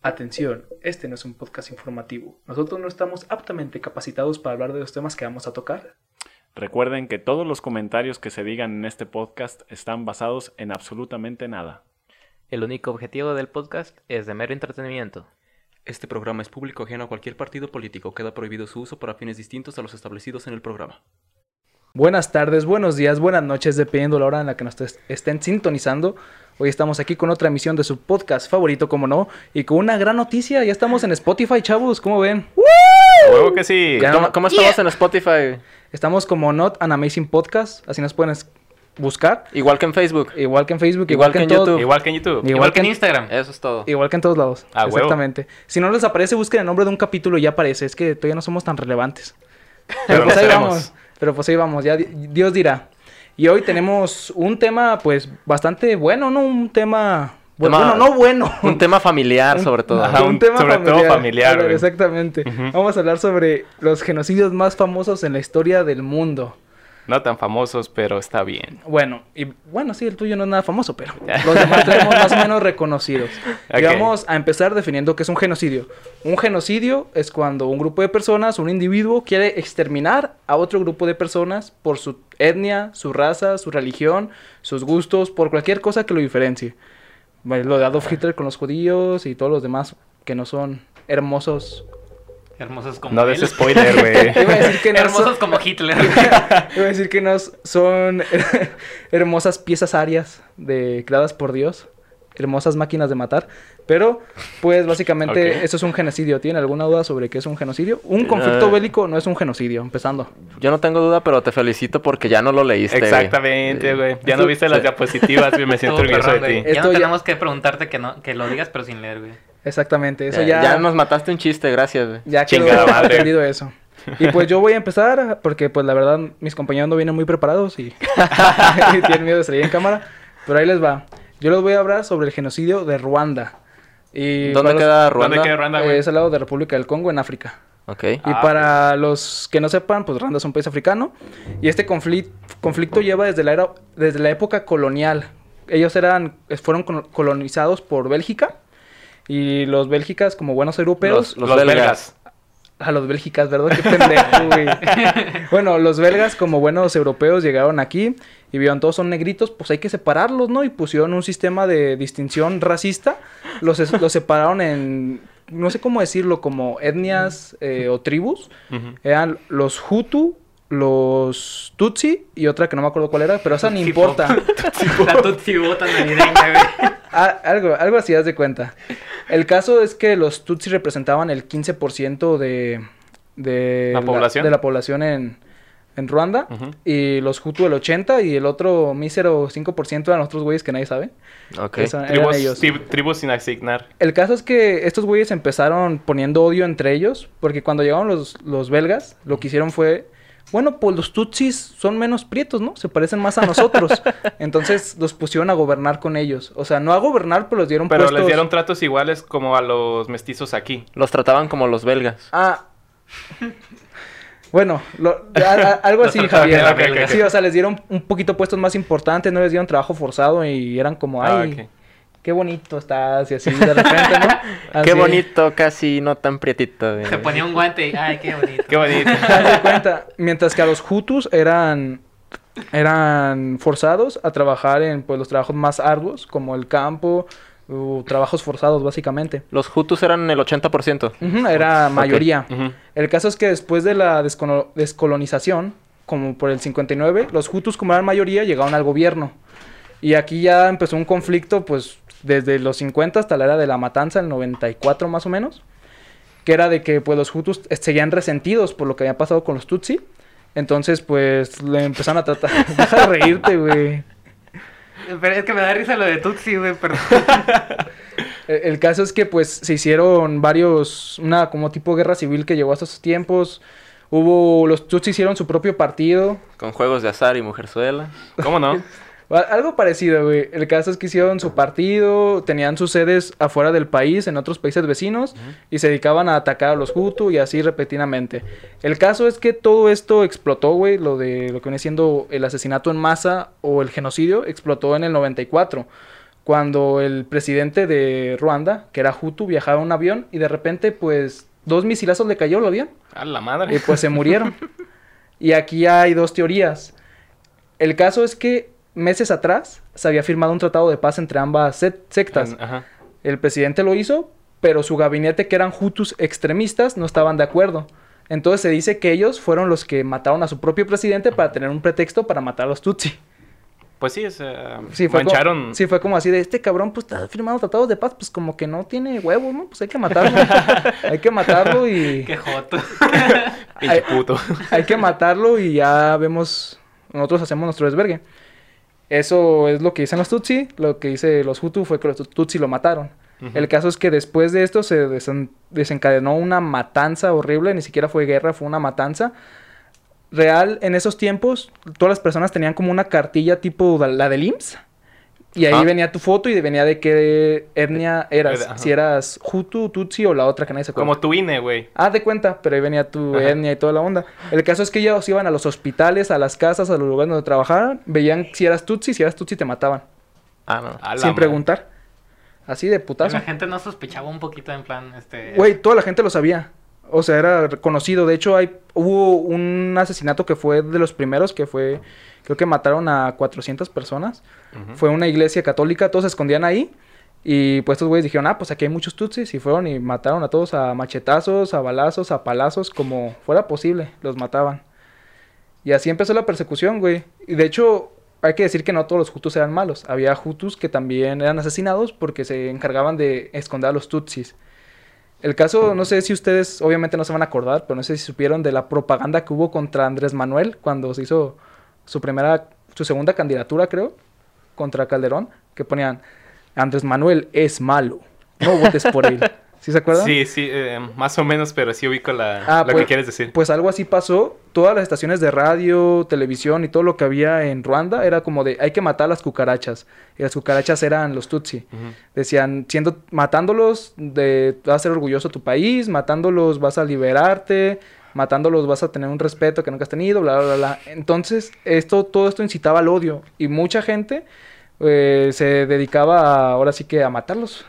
Atención, este no es un podcast informativo. Nosotros no estamos aptamente capacitados para hablar de los temas que vamos a tocar. Recuerden que todos los comentarios que se digan en este podcast están basados en absolutamente nada. El único objetivo del podcast es de mero entretenimiento. Este programa es público ajeno a cualquier partido político. Queda prohibido su uso para fines distintos a los establecidos en el programa. Buenas tardes, buenos días, buenas noches, dependiendo la hora en la que nos est- estén sintonizando. Hoy estamos aquí con otra emisión de su podcast favorito, como no, y con una gran noticia. Ya estamos en Spotify, chavos, ¿cómo ven? ¡Huevo que sí! Ya ¿Cómo, estamos en Spotify? Estamos como Not an Amazing Podcast, así nos pueden buscar. Igual que en Facebook. Igual que en Facebook, Igual igual, que en todo- YouTube. Igual que en YouTube. Igual, Igual que en Instagram. Eso es todo. Igual que en todos lados. Ah, huevo. Exactamente. Si no les aparece, busquen el nombre de un capítulo y ya aparece. Es que todavía no somos tan relevantes. Pero Pero pues ahí vamos. Pero pues ahí vamos. Ya di- Dios dirá. Y hoy tenemos un tema, pues, bastante bueno, ¿no? Un tema. Bueno, Tema- bueno, no bueno. Un tema familiar, sobre todo. Ajá. un- sobre todo familiar. Exactamente. Vamos a hablar sobre los genocidios más famosos en la historia del mundo. No tan famosos, pero está bien. Bueno, y bueno, sí, el tuyo no es nada famoso, pero los demás tenemos más o menos reconocidos. Y vamos a empezar definiendo qué es un genocidio. Un genocidio es cuando un grupo de personas, un individuo, quiere exterminar a otro grupo de personas por su etnia, su raza, su religión, sus gustos, por cualquier cosa que lo diferencie. Bueno, Lo de Adolf Hitler con los judíos y todos los demás que no son hermosos. Hermosos como No él. des spoiler, güey. Iba a decir que no Hermosos son- como Hitler. Iba a decir que no son hermosas piezas arias de, creadas por Dios. Hermosas máquinas de matar. Pero, pues, básicamente, eso es un genocidio. ¿Tiene alguna duda sobre qué es un genocidio? Un conflicto Eh. bélico no es un genocidio, empezando. Yo no tengo duda, pero te felicito porque ya no lo leíste. Exactamente, güey. Ya no viste las diapositivas, güey. Me siento orgulloso de ti. Ya Esto no ya- tenemos que preguntarte que, no, que lo digas, pero sin leer, güey. Exactamente, eso Ya, ya... ya nos mataste un chiste, gracias. güey. Ya quedó Chingada madre. aprendido eso. Y pues yo voy a empezar porque pues la verdad mis compañeros no vienen muy preparados y, y tienen miedo de salir en cámara. Pero ahí les va. Yo les voy a hablar sobre el genocidio de Ruanda. Y ¿Dónde los- queda Ruanda? ¿Dónde queda Ruanda, güey? Es al lado de República del Congo, en África. Ok. Y Ah, para los que no sepan, pues Ruanda es un país africano. Y este conflicto, conflicto lleva desde la, era, desde la época colonial. Ellos eran, fueron colo- colonizados por Bélgica. Y los bélgicas, como buenos europeos, Los- los belgas. a los bélgicas, ¿verdad? Qué pendejo, güey. bueno, los belgas, como buenos europeos, llegaron aquí y vieron todos son negritos, pues hay que separarlos, ¿no? Y pusieron un sistema de distinción racista. Los, es- los separaron en, no sé cómo decirlo, como etnias eh, o tribus. Eran los Hutu, los Tutsi y otra que no me acuerdo cuál era, pero esa ni Tutsi importa. La Tutsi bota navideña, güey. Ah, algo, algo así, haz de cuenta. El caso es que los Tutsi representaban el 15% de, de, ¿La población? de la población en, en Ruanda. Y los Hutu el 80% y el otro mísero 5% eran otros güeyes que nadie sabe. Ok. Eso, Tribus, ellos. tri- tribus sin asignar. El caso es que estos güeyes empezaron poniendo odio entre ellos, porque cuando llegaron los, los belgas, lo que hicieron fue, bueno, pues los tutsis son menos prietos, ¿no? Se parecen más a nosotros. Entonces los pusieron a gobernar con ellos. O sea, no a gobernar, pero los dieron Pero les dieron tratos iguales como a los mestizos aquí. Los trataban como los belgas. Ah. Bueno, lo- a- a- algo así, Javier. Sí, o sea, les dieron un poquito puestos más importantes, no les dieron trabajo forzado y eran como, Ah, ay. Qué bonito estás y así de repente, ¿no? Qué bonito, casi no tan prietito. Se ponía un guante y, ay, qué bonito. Qué bonito. Cuenta, mientras que a los Hutus eran eran forzados a trabajar en pues los trabajos más arduos como el campo, o trabajos forzados básicamente. Los Hutus eran el 80%. Ujú, era mayoría. El caso es que después de la descolonización, como por el 59, los Hutus como eran mayoría llegaron al gobierno. Y aquí ya empezó un conflicto pues desde los 50 hasta la era de la matanza, el 94 más o menos. Que era de que pues los Hutus seguían resentidos por lo que había pasado con los Tutsi. Entonces pues le empezaron a tratar... Deja de reírte, güey. Pero es que me da risa lo de Tutsi, güey, perdón. El caso es que pues se hicieron varios, una como tipo guerra civil que llegó hasta esos tiempos. Hubo, los Tutsi hicieron su propio partido. Con juegos de azar y mujerzuela. ¿Cómo no? Algo parecido, güey. El caso es que hicieron su partido, tenían sus sedes afuera del país, en otros países vecinos, y se dedicaban a atacar a los Hutu y así repetidamente. El caso es que todo esto explotó, güey, lo de lo que viene siendo el asesinato en masa o el genocidio, explotó en el 94. cuando el presidente de Ruanda, que era Hutu, viajaba en un avión y de repente, pues, dos misilazos le cayó al avión A la madre. y pues se murieron. y aquí hay dos teorías. El caso es que meses atrás se había firmado un tratado de paz entre ambas sec- sectas. Ajá. El presidente lo hizo, pero su gabinete, que eran Hutus extremistas, no estaban de acuerdo. Entonces se dice que ellos fueron los que mataron a su propio presidente para tener un pretexto para matar a los Tutsi. Pues sí, o sea, Sí, fue, mancharon. como, sí, fue como así de este cabrón, pues está firmando tratados de paz, pues como que no tiene huevos, ¿no? Pues hay que matarlo. hay que matarlo y. Qué joto. Pinche Ay. puto. hay que matarlo y ya vemos. Nosotros hacemos nuestro desvergue. Eso es lo que dicen los Tutsi. Lo que dice los Hutu fue que los Tutsi lo mataron. El caso es que después de esto se desen- desencadenó una matanza horrible, ni siquiera fue guerra, fue una matanza. Real, en esos tiempos, todas las personas tenían como una cartilla tipo la del IMSS. Y ahí Ah. venía tu foto y venía de qué etnia eras. Ajá. Si eras Hutu, Tutsi o la otra que nadie se acuerda. Como tu INE, güey. Ah, de cuenta, pero ahí venía tu Ajá. etnia y toda la onda. El caso es que ellos iban a los hospitales, a las casas, a los lugares donde trabajaban, veían si eras Tutsi, si eras Tutsi te mataban. Ah, no. A sin preguntar. Así de putazo. La gente no sospechaba un poquito en plan, este... Güey, toda la gente lo sabía. O sea, era conocido. De hecho, hay, hubo un asesinato que fue de los primeros, que fue, creo que mataron a 400 personas. Fue una iglesia católica, todos se escondían ahí. Y pues estos güeyes dijeron, ah, pues aquí hay muchos tutsis. Y fueron y mataron a todos a machetazos, a balazos, a palazos, como fuera posible. Los mataban. Y así empezó la persecución, güey. Y de hecho, hay que decir que no todos los hutus eran malos. Había hutus que también eran asesinados porque se encargaban de esconder a los tutsis. El caso, no sé si ustedes, obviamente no se van a acordar, pero no sé si supieron de la propaganda que hubo contra Andrés Manuel cuando se hizo su primera, su segunda candidatura, creo, contra Calderón, que ponían, Andrés Manuel es malo, no votes por él. ¿Sí se acuerdan? Sí, sí, eh, más o menos, pero sí ubico la, Ah, lo pues- que quieres decir. Pues algo así pasó. Todas las estaciones de radio, televisión y todo lo que había en Ruanda era como de hay que matar a las cucarachas. Y las cucarachas eran los Tutsi. Decían, siendo, matándolos, de, vas a ser orgulloso tu país, matándolos vas a liberarte, matándolos vas a tener un respeto que nunca has tenido, bla, bla, bla, bla. Entonces, esto, todo esto incitaba al odio. Y mucha gente eh, se dedicaba a- ahora sí que a matarlos.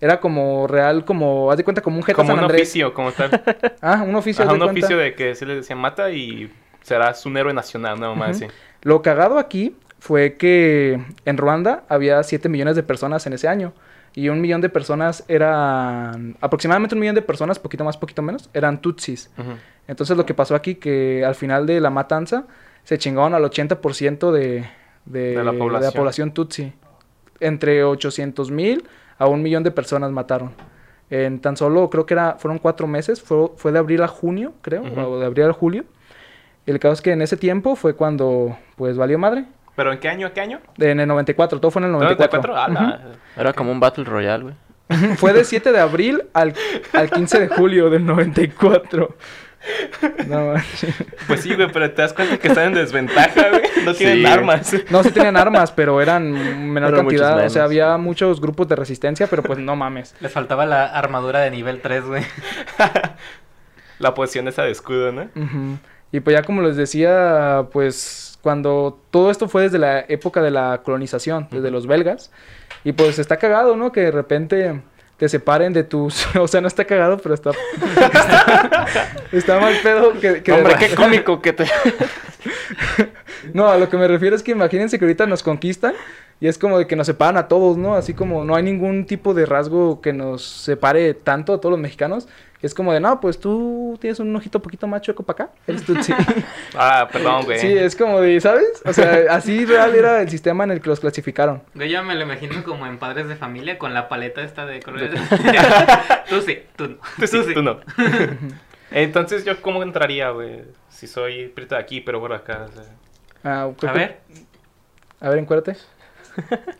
Era como real, como, haz de cuenta, como un Jeta Como San un oficio, como tal. Ah, un oficio. Ajá, un de cuenta. oficio de que se le decía mata y serás un héroe nacional, nada más así. Lo cagado aquí fue que en Ruanda había 7 millones de personas en ese año. Y un millón de personas eran, aproximadamente un millón de personas, poquito más, poquito menos, eran tutsis. Entonces lo que pasó aquí, que al final de la matanza, se chingaron al 80% de, de, De la población. población tutsi. Entre 800 mil a un millón de personas mataron. En tan solo, creo que era, fueron cuatro meses, fue, fue de abril a junio, creo, Ujú. o de abril a julio. El caso es que en ese tiempo fue cuando, pues, valió madre. ¿Pero en qué año? ¿Qué año? En el 94, todo fue en el 94. ¿94? Ah, la- Era como un Battle Royale, güey. Fue de 7 de abril al, al 15 de julio del 94. No. Pues sí, güey, pero te das cuenta que están en desventaja, güey. No tienen Sí. armas. no, sí tenían armas, pero eran menor Pero cantidad. O sea, había muchos grupos de resistencia, pero pues no mames. Les faltaba la armadura de nivel 3, güey. La posición esa de escudo, ¿no? Y pues ya como les decía, pues cuando todo esto fue desde la época de la colonización, desde los belgas, y pues está cagado, ¿no? Que de repente te separen de tus... O sea, no está cagado, pero está... está, está mal pedo que... Hombre, qué cómico que te... No, a lo que me refiero es que imagínense que ahorita nos conquistan y es como de que nos separan a todos, ¿no? Así como no hay ningún tipo de rasgo que nos separe tanto a todos los mexicanos. Es como de, no, pues tú tienes un ojito poquito más chueco para acá. Eres Tutsi. Ah, perdón, güey. Sí, es como de, ¿sabes? O sea, así real era el sistema en el que los clasificaron. Yo ya me lo imagino como en padres de familia con la paleta esta de colores. tú sí, tú no. Tú sí, tú no. Entonces, ¿yo cómo entraría, güey? Si soy prieto de aquí, pero por acá. o sea. Ah, A ver, A ver, encuérdate.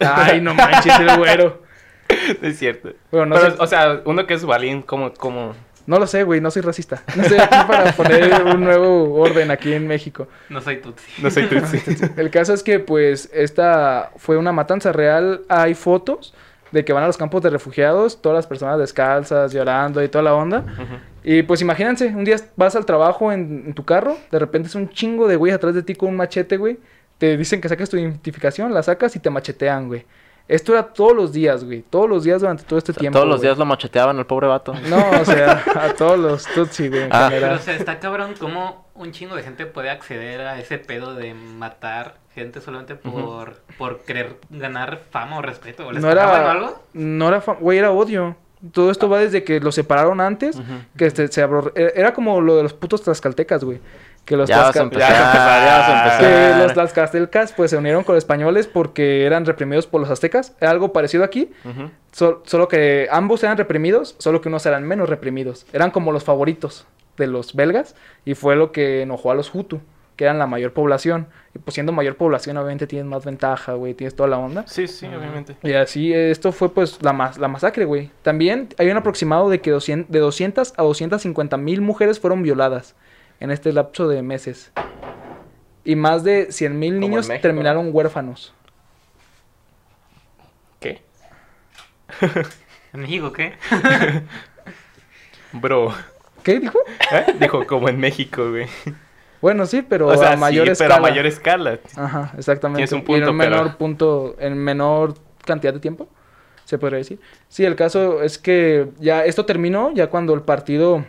Ay, no manches, el güero. No es cierto. Bueno, no pero, sé- o sea, uno que es balín, ¿cómo, cómo? No lo sé, güey, no soy racista. No estoy aquí para poner un nuevo orden aquí en México. no soy tutsi. No soy tutsi. El caso es que, pues, esta fue una matanza real. Hay fotos de que van a los campos de refugiados, todas las personas descalzas, llorando y toda la onda. Ujú. Y pues imagínense, un día vas al trabajo en, en tu carro, de repente es un chingo de güey atrás de ti con un machete, güey. Te dicen que saques tu identificación, la sacas y te machetean, güey. Esto era todos los días, güey. Todos los días durante todo este O sea, tiempo. todos los güey. días lo macheteaban al pobre vato. No, o sea, a todos los Tutsi, güey, en Ah. Pero, o sea, está cabrón cómo un chingo de gente puede acceder a ese pedo de matar gente solamente por, por querer ganar fama o respeto. ¿O les No era, algo? no era, fa- güey, era odio. Todo esto va desde que los separaron antes, que este, se abrió- e- era como lo de los putos tlaxcaltecas, güey. Que los tlaxcaltecas pues se unieron con los españoles porque eran reprimidos por los aztecas. Algo parecido aquí, sol- solo que ambos eran reprimidos, solo que unos eran menos reprimidos. Eran como los favoritos de los belgas y fue lo que enojó a los Hutu, que eran la mayor población. Y pues siendo mayor población obviamente tienes más ventaja, güey, tienes toda la onda. Sí, sí, obviamente. Y así, esto fue pues la, mas- la masacre, güey. También hay un aproximado de que 200, de 200 a 250 mil mujeres fueron violadas en este lapso de meses. Y más de 100 mil Como en niños México, terminaron huérfanos. ¿Qué? ¿En México qué? Bro. ¿Qué dijo? ¿Eh? Dijo como en México, güey. Bueno, sí, pero o sea, a mayor sí, escala. pero a mayor escala. Ajá, exactamente. Tienes un y en punto, un pero- menor punto, en menor cantidad de tiempo, se podría decir. Sí, el caso es que ya esto terminó, ya cuando el partido...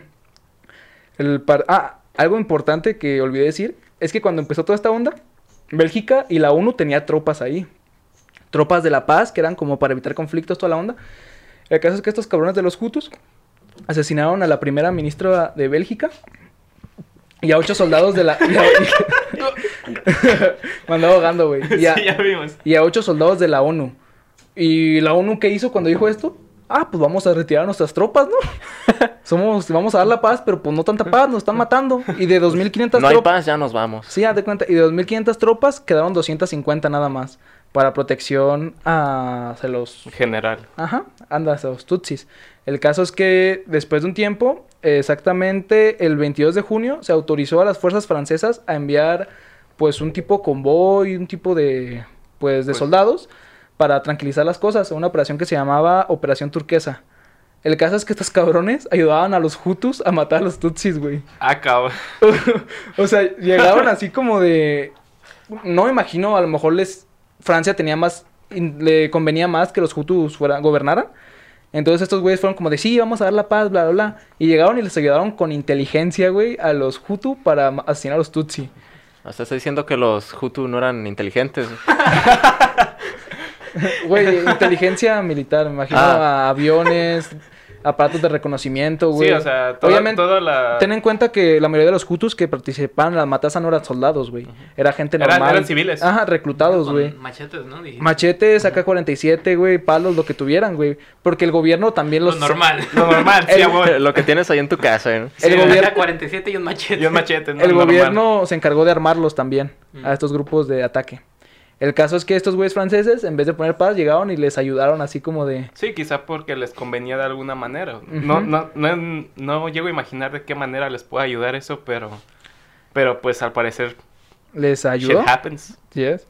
El par- ah, algo importante que olvidé decir, es que cuando empezó toda esta onda, Bélgica y la ONU tenía tropas ahí. Tropas de la paz, que eran como para evitar conflictos, toda la onda. El caso es que estos cabrones de los Hutus asesinaron a la primera ministra de Bélgica y a ocho soldados de la... Me andaba ahogando, güey. Y a, Sí, ya vimos. y a ocho soldados de la ONU. ¿Y la ONU qué hizo cuando dijo esto? Ah, pues vamos a retirar nuestras tropas, ¿no? Somos, vamos a dar la paz, pero pues no tanta paz, nos están matando. Y de 2.500 No hay tropas... paz, ya nos vamos. Sí, haz de cuenta. Y de 2.500 tropas quedaron 250 nada más. Para protección a se los General. Ajá, anda, a los tutsis. El caso es que después de un tiempo, exactamente el 22 de junio, se autorizó a las fuerzas francesas a enviar pues un tipo convoy, un tipo de pues de Pues- soldados para tranquilizar las cosas, una operación que se llamaba Operación Turquesa. El caso es que estos cabrones ayudaban a los Hutus a matar a los Tutsis, güey. Ah, cabrón. o sea, llegaron así como de. No me imagino, a lo mejor les. Francia tenía más. Le convenía más que los Hutus fueran, gobernaran. Entonces estos güeyes fueron como de sí, vamos a dar la paz, bla, bla, bla. Y llegaron y les ayudaron con inteligencia, güey, a los Hutu para asesinar a los Tutsi. O sea, está diciendo que los Hutu no eran inteligentes. Güey, inteligencia militar, me imagino Ah. a aviones, aparatos de reconocimiento, güey. Sí, o sea, toda, Obviamente, toda la... ten en cuenta que la mayoría de los Hutus que participaban en la matanza no eran soldados, güey. Era gente Eran- normal. eran civiles. Ajá, reclutados, güey. machetes, ¿no? Dijiste. Machetes, AK-47, güey, palos, lo que tuvieran, güey. Porque el gobierno también Lo los... normal. Lo normal, sí, El- amor. Lo que tienes ahí en tu casa, ¿eh? El Sí, gobierno- 47 y un machete. Y un machete, ¿no? El Normal. gobierno se encargó de armarlos también Mm. a estos grupos de ataque. El caso es que estos güeyes franceses, en vez de poner paz, llegaron y les ayudaron así como de... Sí, quizá porque les convenía de alguna manera. no, no, no, no llego a imaginar de qué manera les puede ayudar eso, pero... Pero pues al parecer... Les ayudó. Shit happens. Yes.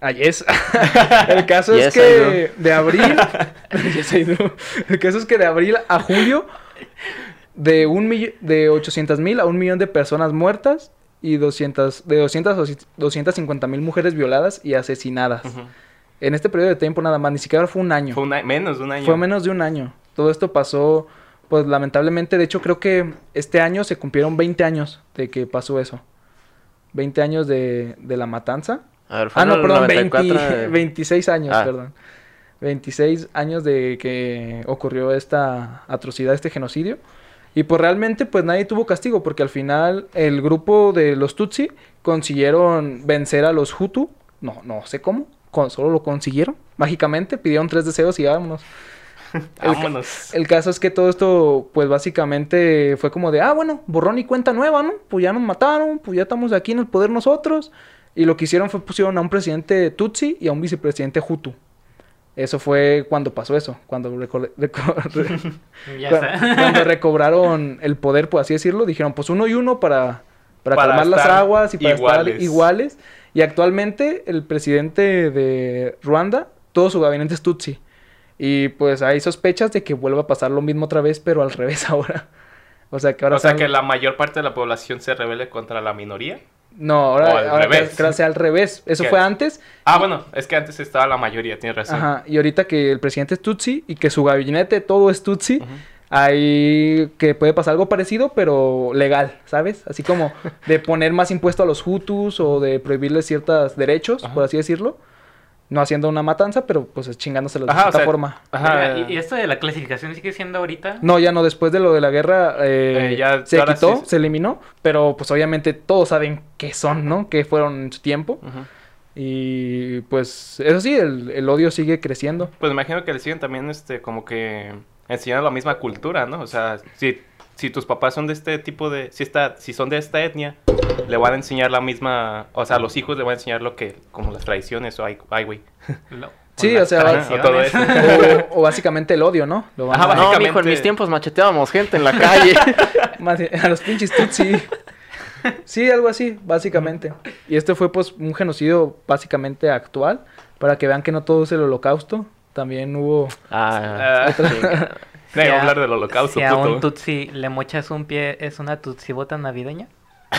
Ah, yes. El caso es Yes, que de abril... Yes. El caso es que de abril a julio, de, un mill- de 800 mil a un millón de personas muertas y 200, de 200 a 250 mil mujeres violadas y asesinadas. En este periodo de tiempo nada más, ni siquiera fue un año. Fue un menos de un año. Fue menos de un año. Todo esto pasó, pues lamentablemente, de hecho creo que este año se cumplieron 20 años de que pasó eso. 20 años de, de la matanza. A ver, fue Ah, no, perdón, 94 20 de- 26 años, Ah. perdón. 26 años de que ocurrió esta atrocidad, este genocidio. Y pues realmente pues nadie tuvo castigo porque al final el grupo de los Tutsi consiguieron vencer a los Hutu. No, no sé cómo. Con, solo lo consiguieron. Mágicamente pidieron tres deseos y vámonos. El, Vámonos. el caso es que todo esto, pues básicamente fue como de, ah, bueno, borrón y cuenta nueva, ¿no? Pues ya nos mataron, pues ya estamos aquí en el poder nosotros. Y lo que hicieron fue pusieron a un presidente Tutsi y a un vicepresidente Hutu. Eso fue cuando pasó eso, cuando, reco- reco- Ya cuando recobraron el poder, por así decirlo. Dijeron, pues uno y uno para, para, Para calmar las aguas y para estar iguales. iguales. Y actualmente el presidente de Ruanda, todo su gabinete es Tutsi. Y pues hay sospechas de que vuelva a pasar lo mismo otra vez, pero al revés ahora. O sea que ahora O sea que la mayor parte de la población se rebele contra la minoría. No, ahora, al ahora revés. creo que sea al revés. Eso ¿Qué? fue antes. Ah, bueno, es que antes estaba la mayoría, tienes razón. Ajá. Y ahorita que el presidente es Tutsi y que su gabinete todo es Tutsi, Ujú. ahí que puede pasar algo parecido, pero legal, ¿sabes? Así como de poner más impuesto a los Hutus o de prohibirles ciertos derechos, por así decirlo. No haciendo una matanza, pero pues chingándoselos de o cierta sea, forma. Ajá. ¿Y, y esto de la clasificación sigue siendo ahorita? No, ya no, después de lo de la guerra eh, Eh, ya- se quitó, sí- se eliminó, pero pues obviamente todos saben qué son, ¿no? Que fueron en su tiempo. Ujú. Y pues eso sí, el, el odio sigue creciendo. Pues imagino que le siguen también, este, como que enseñando la misma cultura, ¿no? O sea, si, si tus papás son de este tipo de, si está, si son de esta etnia, le van a enseñar la misma, o sea, a los hijos le van a enseñar lo que, como las tradiciones o ay, ay, güey. Sí, o sea, o todo eso. O, o básicamente el odio, ¿no? Lo van Ajá, a- No, mijo, en mis tiempos macheteábamos gente en la calle. A los pinches tutsi. Sí, algo así, básicamente. Y este fue pues un genocidio básicamente actual, para que vean que no todo es el holocausto. También hubo... ah, Ah, chinga. No iba a hablar del holocausto, Si a un tutsi le mochas un pie, ¿es una tutsibota navideña?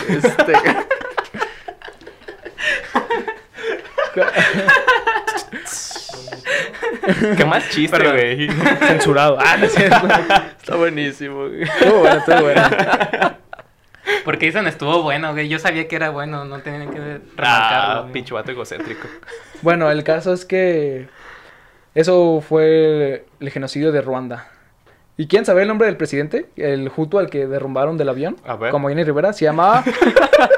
Este, Qué más chiste, güey. Censurado. Ah, no está buenísimo. güey. Estuvo bueno, estuvo bueno. Porque dicen estuvo bueno, güey. Yo sabía que era bueno, no tenían que remarcarlo. Ah, pinche vato egocéntrico. Bueno, el caso es que eso fue el genocidio de Ruanda. ¿Y quién sabe el nombre del presidente? El Hutu al que derrumbaron del avión. A ver. Como Jenny Rivera. Se llamaba...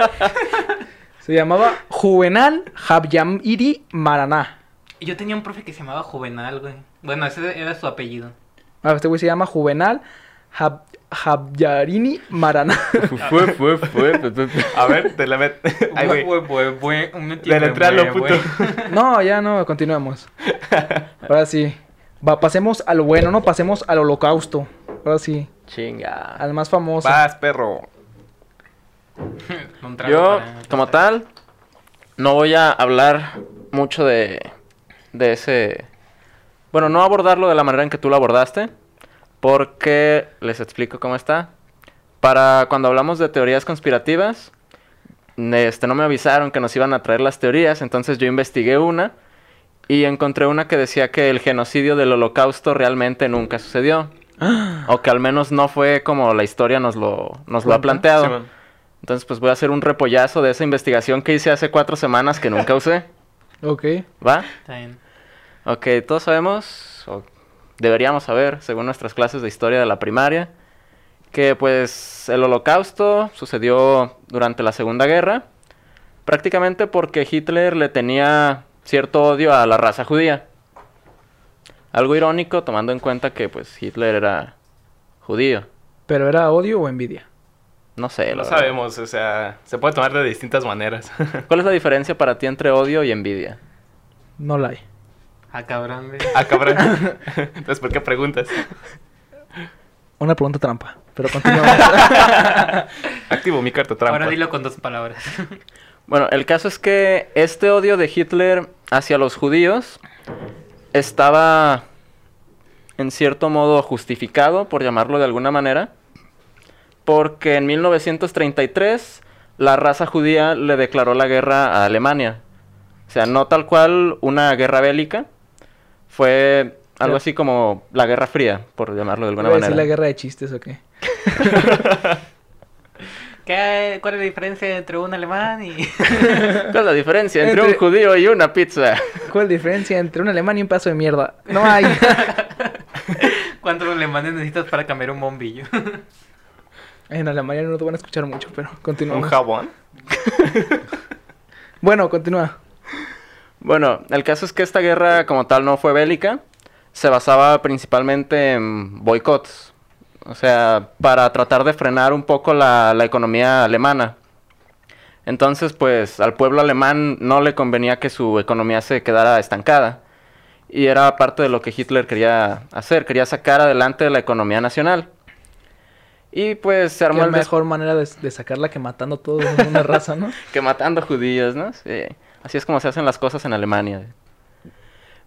se llamaba Juvenal Habyamiri Maraná. Yo tenía un profe que se llamaba Juvenal, güey. Bueno, ese era su apellido. Ah, este güey se llama Juvenal Hab Habyarini Maraná. Fue, fue, fue. A ver, de la met... Ay, güey. Deletréalo, Deletréalo, puto. no, ya no, continuemos. Ahora sí. Va, pasemos a lo bueno, no pasemos al holocausto. Ahora sí, Chinga. al más famoso. Vas, perro. Yo, como tal, no voy a hablar mucho de, de ese... Bueno, no abordarlo de la manera en que tú lo abordaste, porque les explico cómo está. Para cuando hablamos de teorías conspirativas, este, no me avisaron que nos iban a traer las teorías, entonces yo investigué una y encontré una que decía que el genocidio del holocausto realmente nunca sucedió. O que al menos no fue como la historia nos lo, nos lo ha planteado. Entonces, pues voy a hacer un repollazo de esa investigación que hice hace cuatro semanas que nunca usé. Ok. ¿Va? Está bien. Ok, todos sabemos, o deberíamos saber, según nuestras clases de historia de la primaria, que pues el holocausto sucedió durante la Segunda Guerra, prácticamente porque Hitler le tenía cierto odio a la raza judía. Algo irónico tomando en cuenta que pues Hitler era judío. ¿Pero era odio o envidia? No sé. No sabemos, o sea, se puede tomar de distintas maneras. ¿Cuál es la diferencia para ti entre odio y envidia? No la hay. Ah, cabrón, güey. ah, cabrón. Entonces, ¿por qué preguntas? Una pregunta trampa. Pero continuamos. Activo mi carta trampa. Ahora dilo con dos palabras. Bueno, el caso es que este odio de Hitler hacia los judíos estaba en cierto modo justificado, por llamarlo de alguna manera, porque en 1933 la raza judía le declaró la guerra a Alemania. O sea, no tal cual una guerra bélica, fue algo así como la Guerra Fría, por llamarlo de alguna ¿Voy a decir manera. la guerra de chistes o qué? ¿Qué, ¿Cuál es la diferencia entre un alemán y...? ¿Cuál es la diferencia entre, Entre- un judío y una pizza? ¿Cuál es la diferencia entre un alemán y un pedazo de mierda? No hay. ¿Cuántos alemanes necesitas para cambiar un bombillo? en Alemania no te van a escuchar mucho, pero ¿Un continuamos. jabón? Bueno, continúa. Bueno, el caso es que esta guerra como tal no fue bélica, se basaba principalmente en boicots, o sea, para tratar de frenar un poco la, la economía alemana. Entonces, pues al pueblo alemán no le convenía que su economía se quedara estancada. Y era parte de lo que Hitler quería hacer, quería sacar adelante la economía nacional. Y pues se armó des- mejor manera de, de sacarla que matando a toda una raza, ¿no? que matando judíos, ¿no? Sí. Así es como se hacen las cosas en Alemania.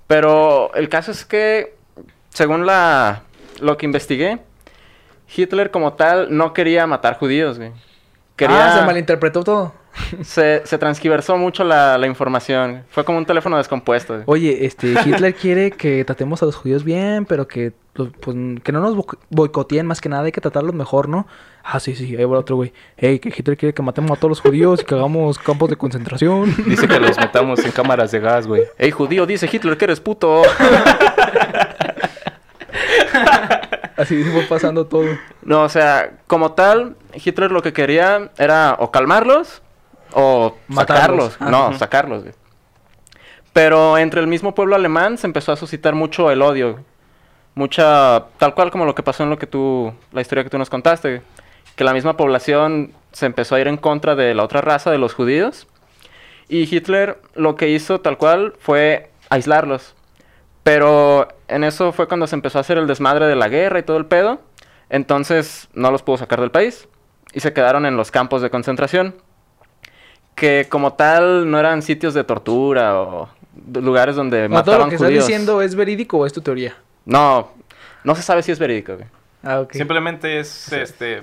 Pero el caso es que, según la lo que investigué, Hitler como tal no quería matar judíos, güey. Quería... Ah, se malinterpretó todo. se, se transgiversó mucho la, la información. Fue como un teléfono descompuesto. güey. Oye, este, Hitler quiere que tratemos a los judíos bien, pero que, los- pues, que no nos bo- boicoteen más que nada, hay que tratarlos mejor, ¿no? Ah, sí, sí, ahí va otro güey. Ey, que Hitler quiere que matemos a todos los judíos y que hagamos campos de concentración. Dice que los metamos en cámaras de gas, güey. Ey, judío, dice Hitler que eres puto. Así fue pasando todo. No, o sea, como tal, Hitler lo que quería era o calmarlos o Matarlos. sacarlos. Ah, no, sacarlos. güey. Pero entre el mismo pueblo alemán se empezó a suscitar mucho el odio. Mucha, tal cual como lo que pasó en lo que tú, la historia que tú nos contaste. güey. Que la misma población se empezó a ir en contra de la otra raza, de los judíos. Y Hitler lo que hizo tal cual fue aislarlos. Pero en eso fue cuando se empezó a hacer el desmadre de la guerra y todo el pedo. Entonces no los pudo sacar del país. Y se quedaron en los campos de concentración. Que como tal no eran sitios de tortura o lugares donde No, todo mataban lo que estás judíos. diciendo es verídico o es tu teoría. No, no se sabe si es verídico. güey. Ah, ok. Simplemente es este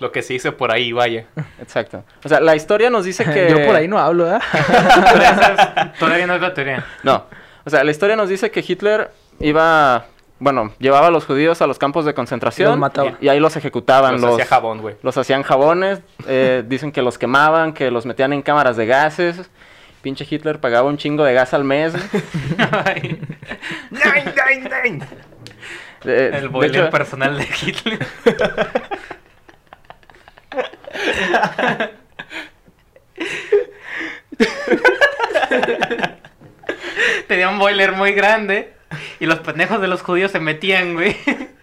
lo que se dice por ahí, vaya. Exacto. O sea, la historia nos dice que... Yo por ahí no hablo, ¿eh? Todavía no es la teoría. No. O sea, la historia nos dice que Hitler iba... Bueno, llevaba a los judíos a los campos de concentración. Los mataba. Y ahí los ejecutaban. Los hacía jabón, güey. Los hacían jabones, eh, dicen que los quemaban, que los metían en cámaras de gases. Pinche Hitler pagaba un chingo de gas al mes. Ay, ¡Nine, nine, nine! Eh, el boiler hecho, personal de Hitler. Tenía un boiler muy grande y los pendejos de los judíos se metían, güey.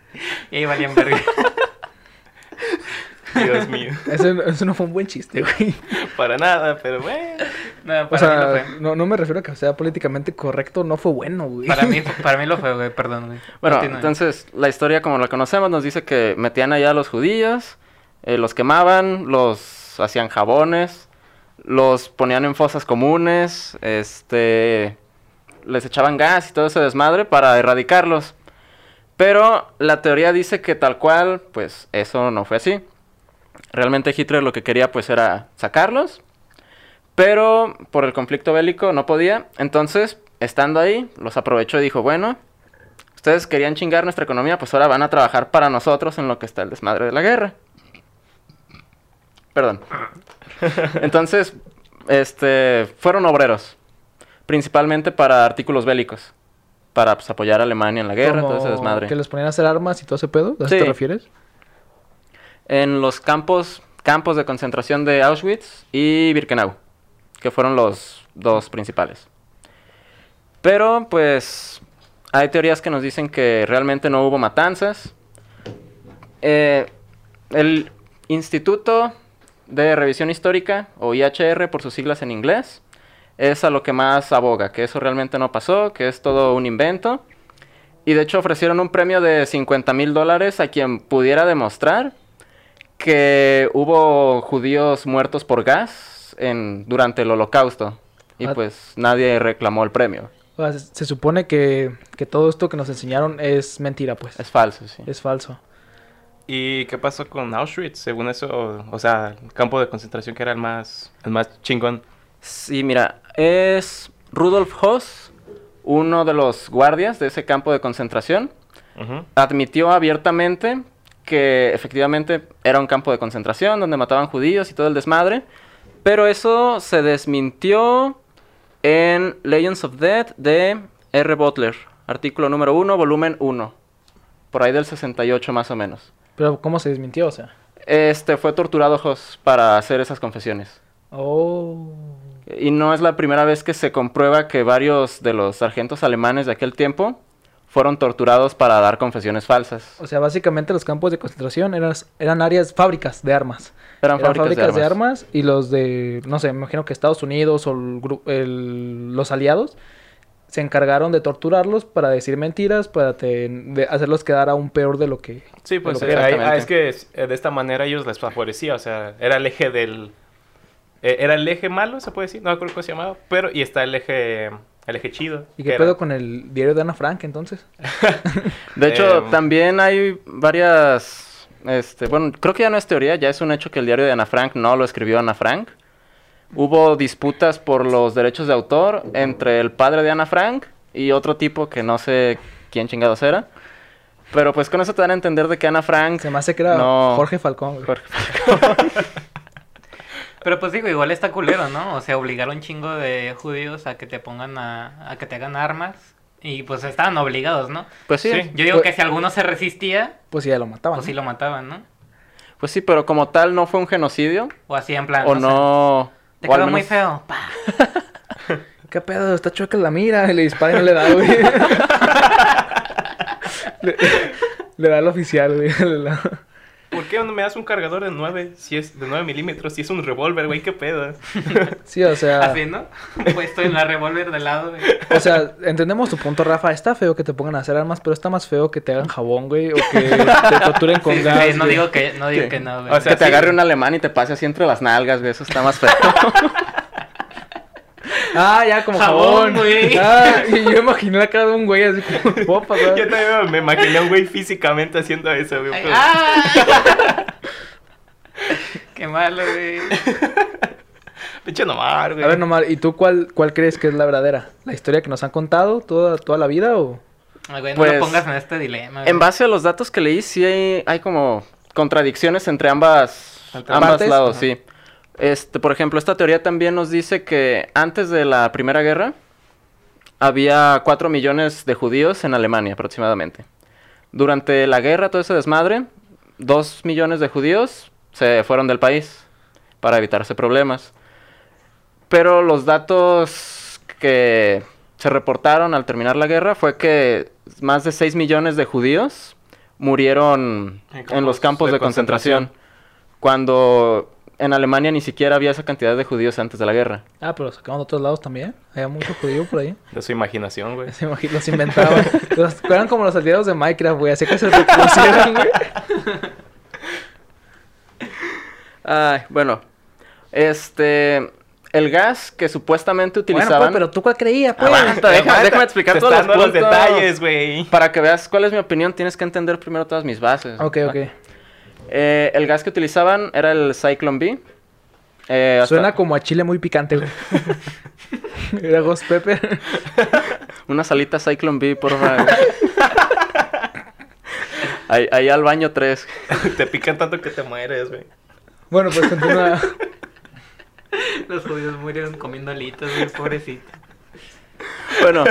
Y ahí valían verga. Dios mío. Eso, eso no fue un buen chiste, güey. Para nada, pero bueno. No, O para mí lo sea, fue. no, no me refiero a que sea políticamente correcto, no fue bueno, güey. Para mí, para mí lo fue, güey, perdón, güey. bueno, entonces la historia como la conocemos nos dice que metían allá a los judíos, eh, los quemaban, los hacían jabones, los ponían en fosas comunes, este, les echaban gas y todo ese desmadre para erradicarlos. Pero la teoría dice que tal cual, pues eso no fue así. Realmente Hitler lo que quería pues era sacarlos, pero por el conflicto bélico no podía. Entonces, estando ahí, los aprovechó y dijo, bueno, ustedes querían chingar nuestra economía, pues ahora van a trabajar para nosotros en lo que está el desmadre de la guerra. Perdón. Entonces, este, fueron obreros, principalmente para artículos bélicos, para pues, apoyar a Alemania en la guerra, todo ese desmadre. Que les ponían a hacer armas y todo ese pedo, ¿a eso Sí. te refieres? en los campos, campos de concentración de Auschwitz y Birkenau, que fueron los dos principales. Pero, pues, hay teorías que nos dicen que realmente no hubo matanzas. Eh, el Instituto de Revisión Histórica, o IHR por sus siglas en inglés, es a lo que más aboga, que eso realmente no pasó, que es todo un invento. Y de hecho ofrecieron un premio de 50 mil dólares a quien pudiera demostrar que hubo judíos muertos por gas en, durante el holocausto. Y Ah. pues nadie reclamó el premio. O sea, se, se supone que, que todo esto que nos enseñaron es mentira, pues. Es falso, sí. Es falso. ¿Y qué pasó con Auschwitz? Según eso, o sea, el campo de concentración que era el más, el más chingón. Sí, mira, es Rudolf Hoss, uno de los guardias de ese campo de concentración, admitió abiertamente que efectivamente era un campo de concentración donde mataban judíos y todo el desmadre, pero eso se desmintió en Legends of Death de R. Butler, artículo número 1, volumen 1, por ahí del 68 más o menos. Pero ¿cómo se desmintió? O sea. Este fue torturado Hoss para hacer esas confesiones. Oh. Y no es la primera vez que se comprueba que varios de los sargentos alemanes de aquel tiempo fueron torturados para dar confesiones falsas. O sea, básicamente los campos de concentración eran, eran áreas, fábricas de armas. Eran fábricas, de, armas. y los de, no sé, me imagino que Estados Unidos o el el- los aliados se encargaron de torturarlos para decir mentiras, para te- de hacerlos quedar aún peor de lo que... Sí, pues de lo que- Exactamente. ah, es que eh, de esta manera ellos les favorecía, o sea, era el eje del... eh, era el eje malo, se puede decir, no me acuerdo cómo se llamaba, pero y está el eje, el eje chido. ¿Y qué era- pedo con el diario de Ana Frank entonces? De hecho, Eh, también hay varias... Este, bueno, creo que ya no es teoría, ya es un hecho que el diario de Ana Frank no lo escribió Ana Frank. hubo disputas por los derechos de autor entre el padre de Ana Frank y otro tipo que no sé quién chingados era. Pero pues con eso te dan a entender de que Ana Frank... Se me hace que era No. Jorge Falcón. güey. Jorge- Pero pues digo, igual está culero, ¿no? O sea, obligar a un chingo de judíos a que te pongan a, a que te hagan armas. Y pues estaban obligados, ¿no? Pues sí, Sí. Yo digo Pues- que si alguno se resistía, Pues sí, ya lo mataban. pues sí ¿no? lo mataban, ¿no? pues sí, pero como tal no fue un genocidio. O así en plan. o no... Te o quedó muy feo. Pa. ¿Qué pedo? Está chueca la mira. Y le dispara y no le da, güey. le, le da al oficial, güey. Le da- ¿Por qué no me das un cargador de 9 si es de 9 milímetros? Si es un revólver, güey, qué pedo. Sí, o sea... Así, ¿no? Puesto en la revólver de lado. güey. O sea, entendemos tu punto, Rafa. Está feo que te pongan a hacer armas, pero está más feo que te hagan jabón, güey. O que te torturen con Sí, gas. sí, no digo que, no digo Sí. que no, güey. O sea, que te sí. agarre un alemán y te pase así entre las nalgas, güey. Eso está más feo. Ah, ya, como Jabón, jabón. güey. Ah, y yo imaginé la cara de un güey así como... ¿Puedo pasar? Yo también me imaginé a un güey físicamente haciendo eso, güey. Pero- ¡ah! Qué malo, güey. Pinche nomar, güey. A ver, nomás, ¿y tú cuál, cuál crees que es la verdadera? ¿La historia que nos han contado toda, toda la vida o...? Ay, güey, no Pues, lo pongas en este dilema. güey. En base a los datos que leí, sí hay, hay como contradicciones entre ambas, ambas lados, Ajá. sí. Este, por ejemplo, esta teoría también nos dice que antes de la Primera Guerra había 4 millones de judíos en Alemania aproximadamente. Durante la guerra, todo ese desmadre, 2 millones de judíos se fueron del país para evitarse problemas. Pero los datos que se reportaron al terminar la guerra fue que más de 6 millones de judíos murieron En en, los campos de, concentración, cuando en Alemania ni siquiera había esa cantidad de judíos antes de la guerra. Ah, pero sacaban de otros lados también. Había mucho judío por ahí. De su imaginación, güey. Los inventaban. los, eran como los aliados de Minecraft, güey. Así que se reproducieron, güey. Ay, bueno, este, el gas que supuestamente Bueno, utilizaban... pues, pero tú cuál creías, pues. Deja- déjame explicar todos los los detalles, güey. Para que veas cuál es mi opinión, tienes que entender primero todas mis bases. Ok, ok. Eh, el gas que utilizaban era el Cyclone B. Eh, hasta- Suena como a chile muy picante, güey. Era Ghost Pepper. Una salita Cyclone B, por favor. ahí, ahí al baño 3. Te pican tanto que te mueres, güey. Bueno, pues continúa. Los judíos murieron comiendo alitas, güey, pobrecito. Bueno,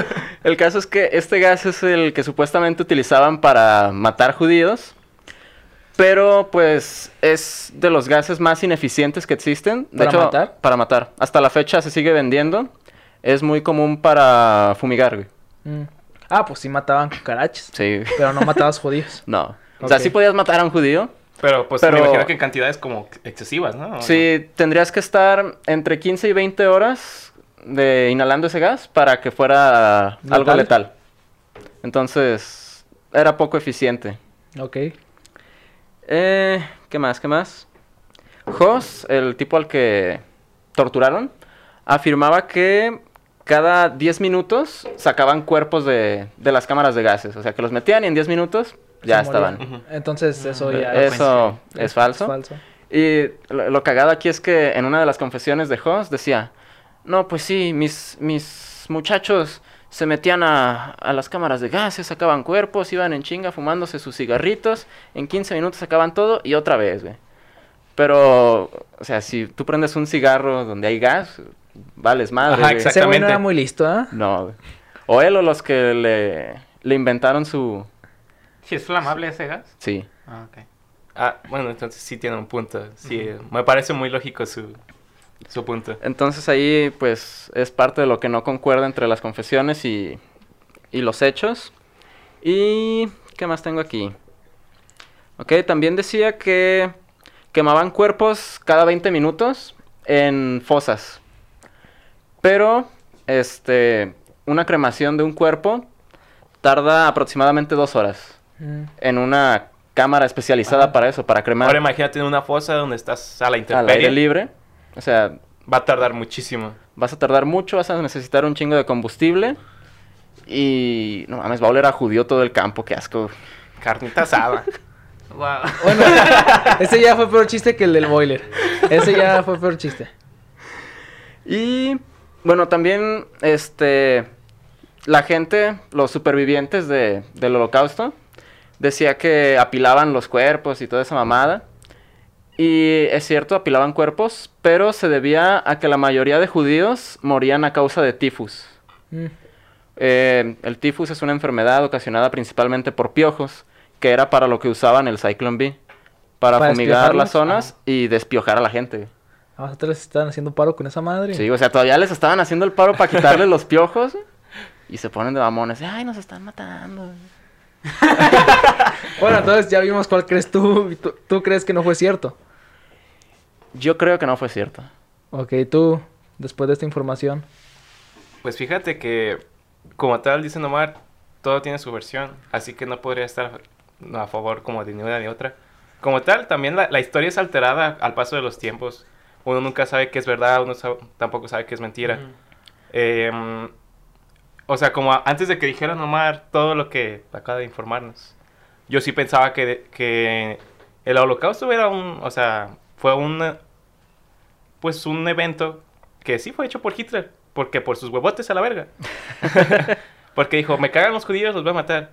el caso es que este gas es el que supuestamente utilizaban para matar judíos. Pero pues es de los gases más ineficientes que existen. De ¿Para hecho, matar? Para matar. Hasta la fecha se sigue vendiendo. Es muy común para fumigar, güey. Mm. Ah, pues sí mataban cucarachas. Sí. Pero no matabas judíos. No. O sea, sí podías matar a un judío. Pero pues Pero- me imagino que en cantidades como excesivas, ¿no? Sí, tendrías que estar entre 15 y 20 horas de inhalando ese gas para que fuera algo ¿Letal? letal. Entonces, era poco eficiente. Ok. Eh, ¿Qué más? ¿Qué más? Hoss, el tipo al que torturaron, afirmaba que cada 10 minutos sacaban cuerpos de, de las cámaras de gases. O sea, que los metían y en 10 minutos ya Se estaban. Entonces, eso ya Eso es falso. Es falso. Y lo, lo cagado aquí es que en una de las confesiones de Hoss decía, no, pues sí, mis, mis muchachos se metían a, a las cámaras de gases, sacaban cuerpos, iban en chinga fumándose sus cigarritos, en 15 minutos sacaban todo y otra vez, güey. Pero, o sea, si tú prendes un cigarro donde hay gas, vales madre, Ajá, exacto. Ese güey no Exactamente. era muy listo, ¿ah? No, güey. O él o los que le, le inventaron su... ¿Si es flamable ese gas? Sí. Ah, ok. Ah, bueno, entonces sí tiene un punto. Sí, me parece muy lógico su, su punto. Entonces ahí pues es parte de lo que no concuerda entre las confesiones y, y los hechos. ¿Y qué más tengo aquí? Ok, también decía que quemaban cuerpos cada 20 minutos en fosas. Pero, este, una cremación de un cuerpo tarda aproximadamente dos horas Mm. en una cámara especializada Ajá. para eso, para cremar Ahora imagínate en una fosa donde estás a la al aire intemperie. libre. O sea, Va a tardar muchísimo. vas a tardar mucho, vas a necesitar un chingo de combustible. Y no mames, va a oler a judío todo el campo, qué asco. Carnita asada. Wow. Bueno, ese ya fue peor chiste que el del boiler. Ese ya fue peor chiste. Y bueno, también este la gente, los supervivientes de- del holocausto, decía que apilaban los cuerpos y toda esa mamada. Y es cierto, apilaban cuerpos, pero se debía a que la mayoría de judíos morían a causa de tifus. Mm. Eh, el tifus es una enfermedad ocasionada principalmente por piojos, que era para lo que usaban el Cyclone B. Para, ¿Para fumigar las zonas y despiojar a la gente. Ah, ¿ustedes les estaban haciendo paro con esa madre? Sí, o sea, todavía les estaban haciendo el paro para quitarle los piojos. Y se ponen de mamones. Ay, nos están matando. Bueno, entonces ya vimos cuál crees ¿Tú, tú crees que no fue cierto? Yo creo que no fue cierto. Ok, tú, después de esta información. Pues fíjate que, como tal, dice Omar, todo tiene su versión, así que no podría estar a favor como de ni una ni otra. Como tal, también la, la historia es alterada al paso de los tiempos. Uno nunca sabe qué es verdad, uno sa- tampoco sabe qué es mentira. Em, o sea, como a- antes de que dijeran Omar todo lo que acaba de informarnos, yo sí pensaba que, que el holocausto era un, o sea, fue un, pues un evento que sí fue hecho por Hitler, porque por sus huevotes a la verga. porque dijo, me cagan los judíos, los voy a matar.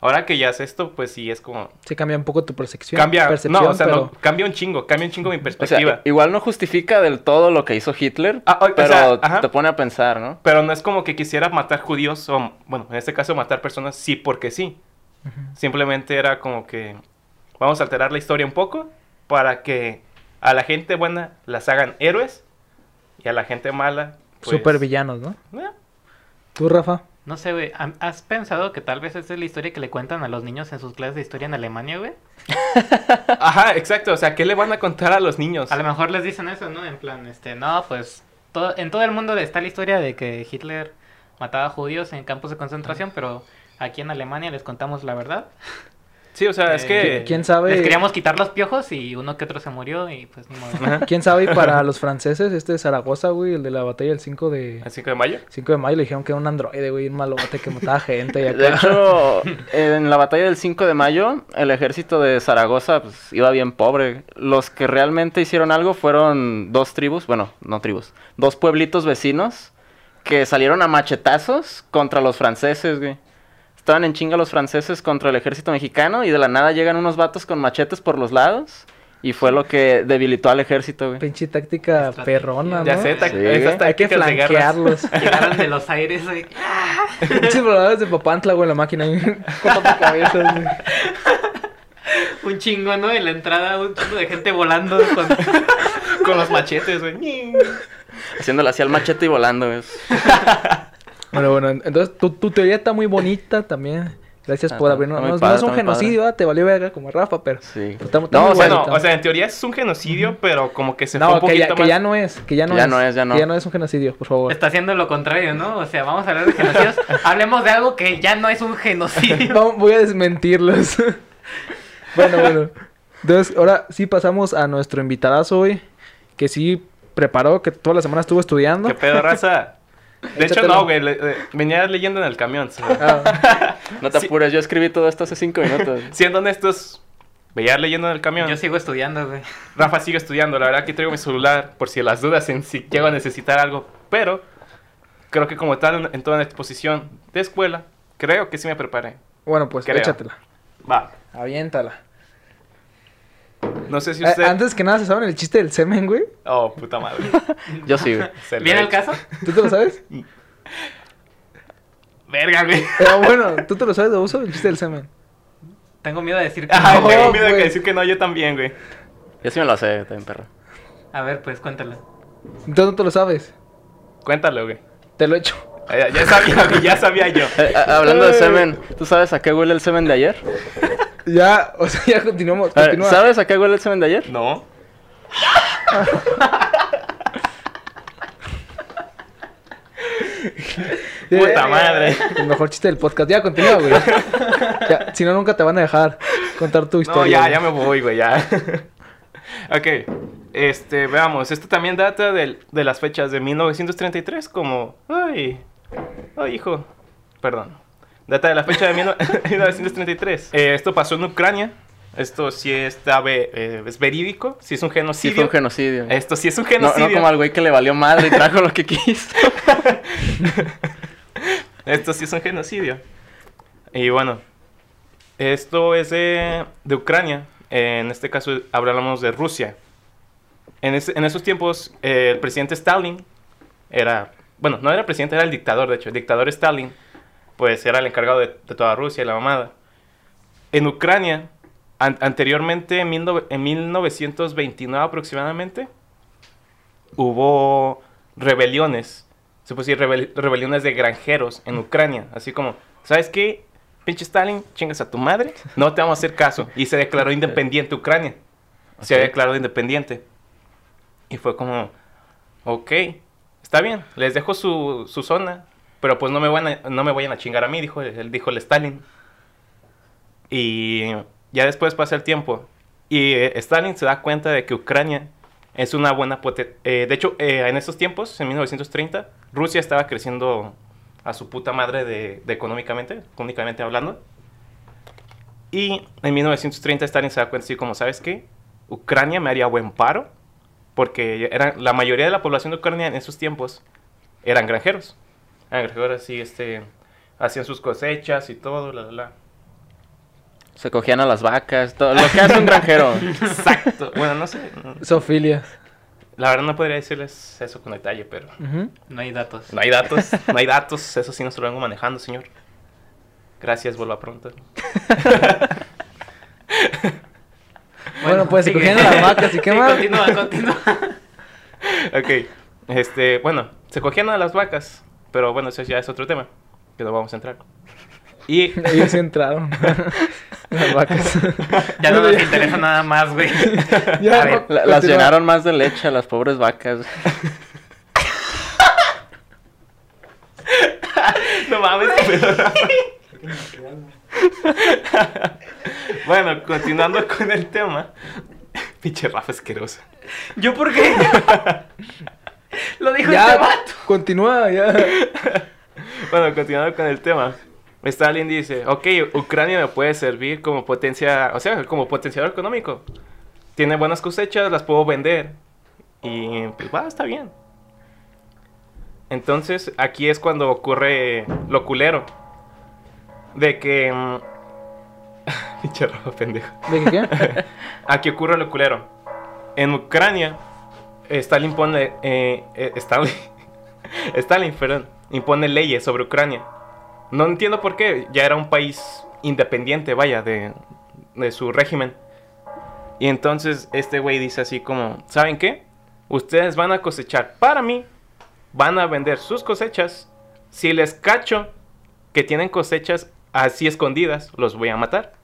Ahora que ya es esto, pues sí es como... Sí cambia un poco tu percepción. Cambia, percepción, no, o sea, pero... no, cambia un chingo, cambia un chingo mi O sea, perspectiva. igual no justifica del todo lo que hizo Hitler, Ah, o- o pero sea, te pone a pensar, ¿no? Pero no es como que quisiera matar judíos o, bueno, en este caso matar personas sí porque sí. Simplemente era como que vamos a alterar la historia un poco para que a la gente buena las hagan héroes y a la gente mala pues, Super villanos, ¿no? eh, ¿Tú, Rafa? No sé, güey. ¿han- ¿Has pensado que tal vez esa es la historia que le cuentan a los niños en sus clases de historia en Alemania, güey? Ajá, exacto. O sea, ¿qué le van a contar a los niños? A lo mejor les dicen eso, ¿no? En plan, este, no, pues todo, en todo el mundo está la historia de que Hitler mataba judíos en campos de concentración, pero aquí en Alemania les contamos la verdad. Sí, o sea, es Eh, que... ¿Quién sabe? Les queríamos quitar los piojos y uno que otro se murió y pues. Ajá. ¿Quién sabe? Y para los franceses, este de Zaragoza, güey, el de la batalla del 5 de... ¿El 5 de mayo? 5 de mayo le dijeron que era un androide, güey, un malote que mataba gente y acá. De hecho, en la batalla del 5 de mayo, el ejército de Zaragoza pues, iba bien pobre. Los que realmente hicieron algo fueron dos tribus, bueno, no tribus, dos pueblitos vecinos que salieron a machetazos contra los franceses, güey. Estaban en chinga los franceses contra el ejército mexicano y de la nada llegan unos vatos con machetes por los lados y fue lo que debilitó al ejército, güey. Pinche táctica Estrategia. perrona, ¿no? Ya sé, Sí, esas Hay que tácticas de flanquearlos. Llegaron de los aires, güey. Pinches voladores de Papantla, güey, en la máquina. cabezas, güey. Un chingo, ¿no? En la entrada, un chingo de gente volando con... Con los machetes, güey. Haciéndole así al machete y volando, güey. Bueno, bueno, entonces tu, tu teoría está muy bonita también. Gracias Ah, por abrirnos. No, no padre, es un genocidio, ¿ah? te valió verga como a Rafa, pero. Sí. Está- está No, o sea, o sea, en teoría es un genocidio, pero como que se fue no, un que poquito ya, más... que ya no es, que ya no Ya es. no es, ya no. Que ya no es un genocidio, por favor. Está haciendo lo contrario, ¿no? O sea, vamos a hablar de genocidios. Hablemos de algo que ya no es un genocidio. Vamos- voy a desmentirlos. bueno, bueno. Entonces, ahora sí pasamos a nuestro invitadazo hoy, que sí preparó, que toda la semana estuvo estudiando. ¿Qué pedo, raza? De hecho, no, güey. le- le- venía leyendo en el camión. Ah, No te Sí. apures, yo escribí todo esto hace cinco minutos. Siendo honestos, veía leyendo en el camión. Yo sigo estudiando, güey. Rafa sigue estudiando. La verdad que traigo mi celular por si las dudas en si llego a necesitar algo. Pero creo que como tal, en, en toda la exposición de escuela, creo que sí me preparé. bueno, pues Creo. échatela. Va. Aviéntala. No sé si Eh, usted... antes que nada, ¿se saben el chiste del semen, güey? Oh, puta madre. Yo sí, güey. ¿Viene el caso? ¿Tú te lo sabes? Verga, güey. Pero bueno, ¿tú te lo sabes de uso el chiste del semen? Tengo miedo de decir que Ay, no. tengo miedo de decir que no, yo también, güey. Yo sí me lo sé, también, perro. A ver, pues cuéntala. Entonces no te lo sabes. Cuéntalo, güey. Te lo he hecho. Ah, Ya, ya sabía, güey, ya sabía yo. Eh, a- hablando de semen, ¿tú sabes a qué huele el semen de ayer? Ya, o sea, ya continuamos. A ver, Continúa. ¿Sabes a qué huele el semen de ayer? No. Puta madre. El mejor chiste del podcast. Ya, continúa, güey. Ya, si no, nunca te van a dejar contar tu No, historia. ya, güey. ya me voy, güey, ya. ok. Este, veamos. Esto también data del- de las fechas de 1933, como. Ay. Ay, hijo. Perdón. Data de la fecha de 19- 1933. Eh, esto pasó en Ucrania. Esto sí está eh, es verídico, sí es un Sí genocidio. fue un genocidio. Esto sí es un No, genocidio. no como al güey que le valió madre y trajo lo que quiso. Esto sí es un genocidio. Y bueno, esto es de, de Ucrania. En este caso hablamos de Rusia. En esos tiempos, eh, el presidente Stalin era, bueno, no era presidente, era el dictador, de hecho. El dictador Stalin, pues era el encargado de, de toda Rusia y la mamada. En Ucrania, an- anteriormente, en, mil en 1929 aproximadamente, hubo rebeliones se puede decir rebel- rebeliones de granjeros en Ucrania. Así como, ¿sabes qué? Pinche Stalin, chingas a tu madre. No te vamos a hacer caso. Y se declaró independiente Ucrania. Se Ok. declaró independiente. Y fue como, ok, está bien, les dejo su, su zona. Pero pues no me, van a- no me vayan a chingar a mí, dijo, él dijo el Stalin. Y ya después pasa el tiempo. Y eh, Stalin se da cuenta de que Ucrania es una buena potencia. de hecho, eh, en esos tiempos, en 1930, Rusia estaba creciendo a su puta madre de, económicamente, económicamente hablando. Y en 1930 Stalin se da cuenta así como, ¿sabes qué? Ucrania me haría buen paro, porque era, la mayoría de la población de Ucrania en esos tiempos eran granjeros. Granjeros así, este, hacían sus cosechas y todo, la, la, la. Se cogían a las vacas, todo lo que hace un granjero. Exacto. Bueno, no sé. Sofilia. La verdad no podría decirles eso con detalle, pero. No hay datos. no hay datos, no hay datos, eso sí no se lo vengo manejando, señor. Gracias, vuelva pronto. Bueno, pues se cogían a las vacas y qué Sí, más. Continúa, continúa. Ok, este, bueno, se cogían a las vacas, pero bueno, eso ya es otro tema, que no vamos a entrar. Y Ellos sí entraron. las vacas. Ya no nos interesa nada más, güey. Ya, A ver, La- las llenaron más de leche a las pobres vacas. no mames, bueno, continuando con el tema. Pinche Rafa asqueroso. ¿Yo por qué? Lo dijo Ya, este vato. continúa, ya. Bueno, continuando con el tema. Stalin dice, ok, Ucrania me puede servir como potencia, o sea, como potenciador económico. Tiene buenas cosechas, las puedo vender. Y pues va, está bien. Entonces, aquí es cuando ocurre lo culero. De que... mm, Pinche pendejo. ¿De qué qué? Aquí ocurre lo culero. En Ucrania, Stalin pone. eh, eh, Stalin. Stalin, perdón. Impone leyes sobre Ucrania. No entiendo por qué. Ya era un país independiente, vaya, de, de su régimen. Y entonces este güey dice así como: ¿Saben qué? Ustedes van a cosechar para mí. Van a vender sus cosechas. Si les cacho que tienen cosechas así escondidas, los voy a matar.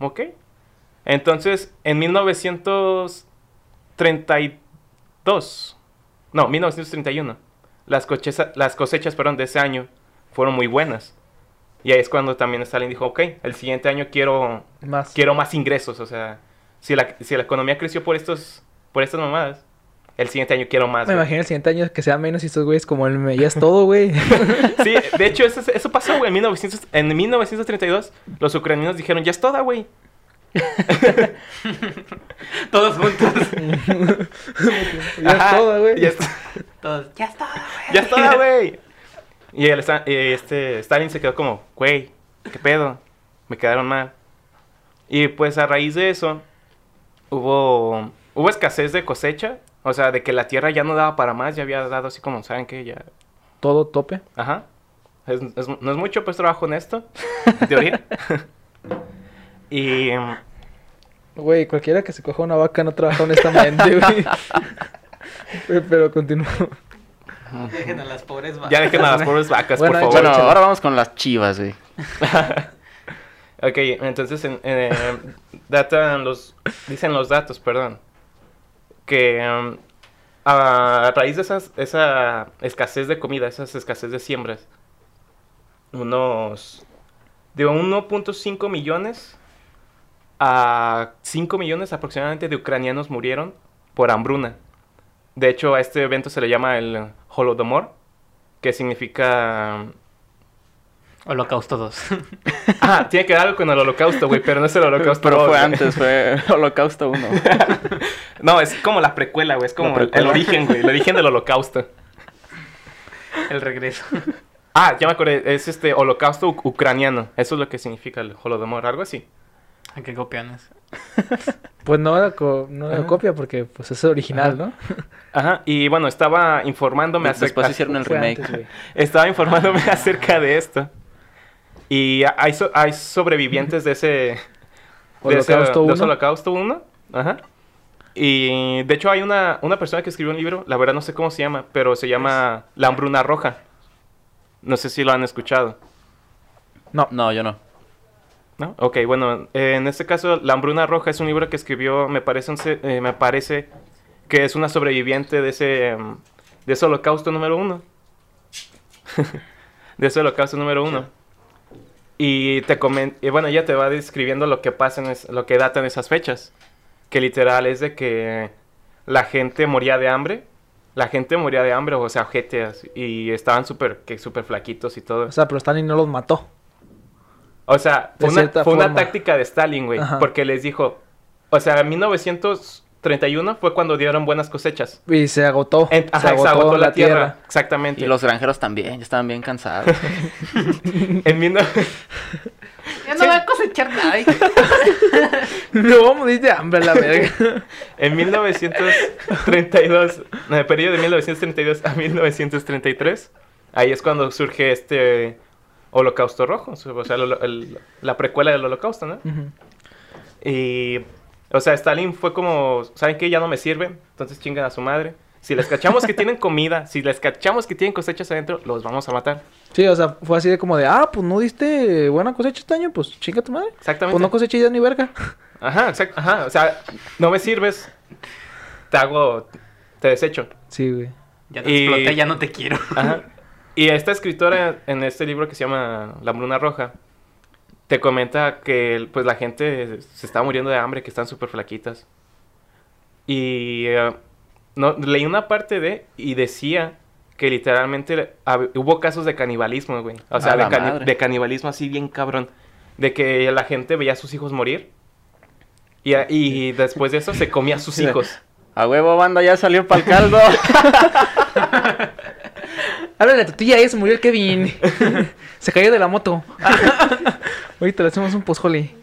¿Ok? Entonces, en 1932, no, 1931, las, cocheza- las cosechas perdón, de ese año fueron muy buenas. Y ahí es cuando también Stalin dijo, ok, el siguiente año quiero, Más. quiero más ingresos. O sea, si la, si la economía creció por, estos, por estas mamadas, el siguiente año quiero más. Me güey. imagino el siguiente año que sea menos y estos güeyes como el me ya es todo, güey. Sí, de hecho, eso, eso pasó, güey. En, 1900 en 1932, los ucranianos dijeron, ya es toda, güey. Todos juntos. ya es todo, güey. Ya es, Todos. Ya está, güey. ya es toda, güey. Y el, este, Stalin se quedó como, güey, ¿qué pedo? Me quedaron mal. Y pues a raíz de eso, hubo, hubo escasez de cosecha. O sea, de que la tierra ya no daba para más, ya había dado así como, ¿saben qué? Ya, Todo tope. Ajá. Es- es- no es mucho, pues trabajo honesto, en teoría. y Güey, cualquiera que se coja una vaca no trabaja honestamente, güey. Güey, Pero continúo. Dejen a las pobres vacas. ya dejen a las pobres vacas, Bueno, por favor. Bueno, ahora vamos con las chivas, güey. Ok, entonces en, eh, datan los, dicen los datos, perdón, que em, a raíz de esas, esa escasez de comida, esas escasez de siembras, unos de 1.5 millones a 5 millones aproximadamente de ucranianos murieron por hambruna. De hecho, a este evento se le llama el Holodomor, que significa Holocausto 2. Ah, tiene que ver algo con el holocausto, güey, pero no es el holocausto. Pero fue güey. antes, fue Holocausto 1. No, es como la precuela, güey. Es como el, precuela. el origen, güey. El origen del holocausto. El regreso. Ah, ya me acordé. Es este holocausto ucraniano. Eso es lo que significa el holodomor, algo así. ¿A qué copianes? Pues no la, co- no la copia porque pues es original, ¿no? Ajá. Y bueno, estaba informándome Después acerca... hicieron el remake. antes, güey. Estaba informándome acerca de esto. Y hay, so- hay sobrevivientes de ese... de Holocausto de ese 1. Holocausto 1. Ajá. Y de hecho hay una, una persona que escribió un libro, la verdad no sé cómo se llama, pero se llama La hambruna roja. No sé si lo han escuchado. No, yo no. ¿No? Ok, bueno, en este caso, La hambruna roja es un libro que escribió, me parece, eh, me parece que es una sobreviviente de ese, em, de ese holocausto número uno. de ese holocausto número uno. Y te y bueno, ella te va describiendo lo que pasa, en lo que datan esas fechas. Que literal es de que la gente moría de hambre. La gente moría de hambre, o sea, ojetes, y estaban súper, que súper flaquitos y todo. O sea, pero Stalin no los mató. O sea, fue, una, fue táctica de Stalin, güey. Ajá. Porque les dijo, o sea, en 1931 fue cuando dieron buenas cosechas. Y se agotó. En- se, ajá, agotó se agotó la tierra. Exactamente. Y los granjeros también, ya estaban bien cansados. En, mil no- Ya no va a cosechar nada. No vamos a morir de hambre, la verga. en 1932, en el periodo de 1932 a 1933, ahí es cuando surge este holocausto rojo. O sea, el holo- el- la precuela del holocausto, ¿no? Y, o sea, Stalin fue como, ¿saben qué? Ya no me sirven, entonces chingan a su madre. Si les cachamos que tienen comida, si les cachamos que tienen cosechas adentro, los vamos a matar. Sí, o sea, fue así de como de, ah, pues no diste buena cosecha este año, pues chinga tu madre. Exactamente. Pues no coseché ya ni verga. Ajá, exacto. Ajá, o sea, no me sirves, te hago, te desecho. Sí, güey. Ya te Y- exploté, ya no te quiero. Ajá. Y esta escritora en este libro que se llama La Bruna Roja, te comenta que pues la gente se está muriendo de hambre, que están súper flaquitas. Y eh, no, leí una parte de y decía que literalmente hubo casos de canibalismo, güey. O sea, de, cani- canibalismo así bien cabrón. De que la gente veía a sus hijos morir. Y, y después de eso se comía a sus hijos. A huevo, banda, ya salió para el caldo. Háblale a tu tía, ahí se murió el Kevin. se cayó de la moto. Ahorita le hacemos un pozole.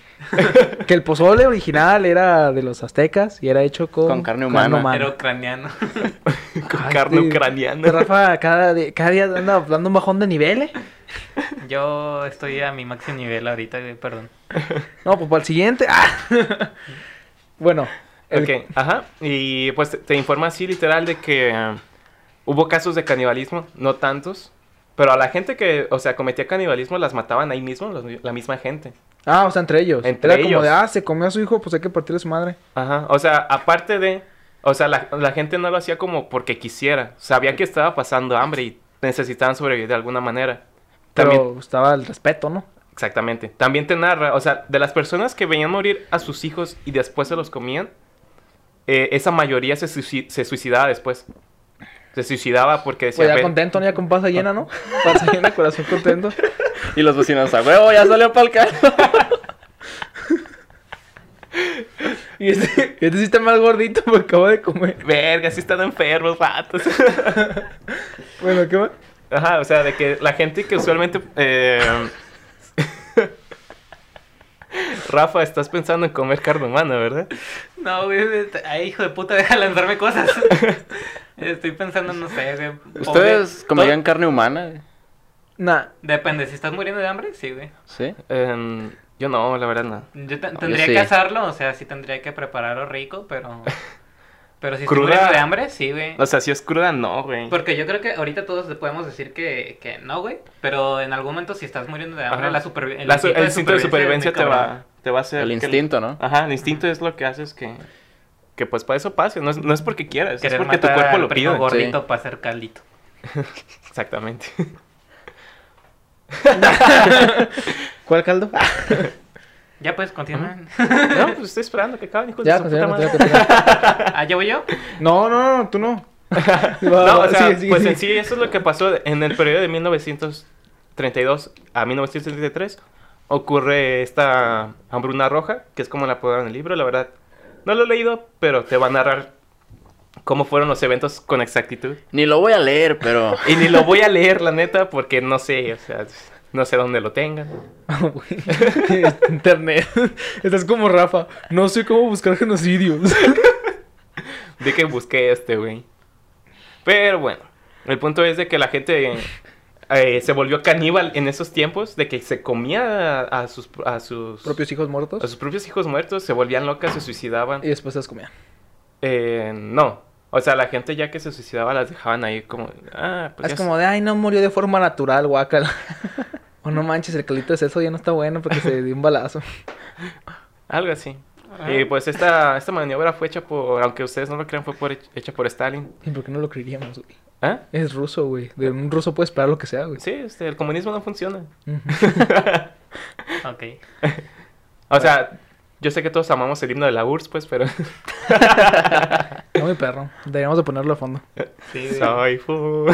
que el pozole original era de los aztecas y era hecho con, Con carne humana. Era ucraniano. Con Ay, carne ucraniana. Rafa cada, día anda dando un bajón de nivel, ¿eh? Yo estoy a mi máximo nivel ahorita, güey, perdón. No, pues para el siguiente. Ah. bueno. el- Ok, ajá. Y pues te, te informa así literal de que eh, hubo casos de canibalismo, no tantos. Pero a la gente que, o sea, cometía canibalismo las mataban ahí mismo, los- la misma gente. Ah, o sea, entre ellos. Entre era como ellos. de, ah, se comió a su hijo, pues hay que partirle su madre. Ajá. O sea, aparte de, o sea, la, la gente no lo hacía como porque quisiera. Sabía que estaba pasando hambre y necesitaban sobrevivir de alguna manera. Pero estaba el respeto, ¿no? exactamente. También te narra, o sea, de las personas que veían morir a sus hijos y después se los comían, eh, esa mayoría se, se suicidaba después. Se suicidaba porque decía, Pues ya "Ve- contento, ¿no? ya con panza llena, ¿no? Panza llena, corazón contento. y los vecinos, a huevo, ya salió para el caldo. Y este, este sí está más gordito porque acabo de comer. Verga, sí están enfermos, vatos. Bueno, ¿qué va? Ajá, o sea, de que la gente que usualmente... eh, Rafa, estás pensando en comer carne humana, ¿verdad? No, güey, ay, hijo de puta, deja lanzarme cosas. Estoy pensando, no sé, güey. ¿Ustedes pobre- comerían carne humana? Nah. Depende, si estás muriendo de hambre, sí, güey. ¿Sí? Em, yo no, la verdad no. Yo te- yo tendría sí. que hacerlo, o sea, sí tendría que prepararlo rico, pero... Pero si estoy Cruda. muriendo de hambre, sí, güey. O sea, si es cruda, no, güey. Porque yo creo que ahorita todos le podemos decir que, que no, güey. Pero en algún momento, si estás muriendo de hambre, Ajá. la supervi- el, La su- el instinto de supervivencia te va, te va a hacer... El instinto, ¿no? Ajá, el instinto es lo que haces que... Que pues para eso pase, no es, no es porque quieras, es porque tu cuerpo al lo pide. gordito Sí. para hacer caldito. Exactamente. ¿Cuál caldo? Ya pues, continúan. no, pues estoy esperando que acaben, hijos ya, de su puta continúa, madre. ah, ¿ya voy yo? No, no, no, tú no. No, o sea, pues en sí eso es lo que pasó en el periodo de 1932 a 1933 ocurre esta hambruna roja, que es como la apodaron en el libro, la verdad. No lo he leído, pero te va a narrar cómo fueron los eventos con exactitud. Ni lo voy a leer, pero... Y ni lo voy a leer, la neta, porque no sé, o sea, no sé dónde lo tengan. Internet. Estás como Rafa. No sé cómo buscar genocidios. De que busqué este, güey. Pero bueno, el punto es de que la gente eh, se volvió caníbal en esos tiempos, de que se comía a, a sus, a sus Propios hijos muertos. a sus propios hijos muertos, se volvían locas, se suicidaban. Y después se las comían. Eh, no, o sea, la gente ya que se suicidaba las dejaban ahí como, ah, pues es como de, ay, no murió de forma natural, guácala. o no manches, el calito de seso ya no está bueno porque se dio un balazo. algo así. Y pues esta, esta maniobra fue hecha por, aunque ustedes no lo crean, fue por, hecha por Stalin. ¿Y por qué no lo creeríamos, güey? ¿Ah? Es ruso, güey. De un ruso puede esperar lo que sea, güey. Sí, este, el comunismo no funciona. Ujú. Ok. O sea, yo sé que todos amamos el himno de la URSS, pues, pero... No, mi perro. Deberíamos de ponerlo a fondo. Sí, güey. Soy fu-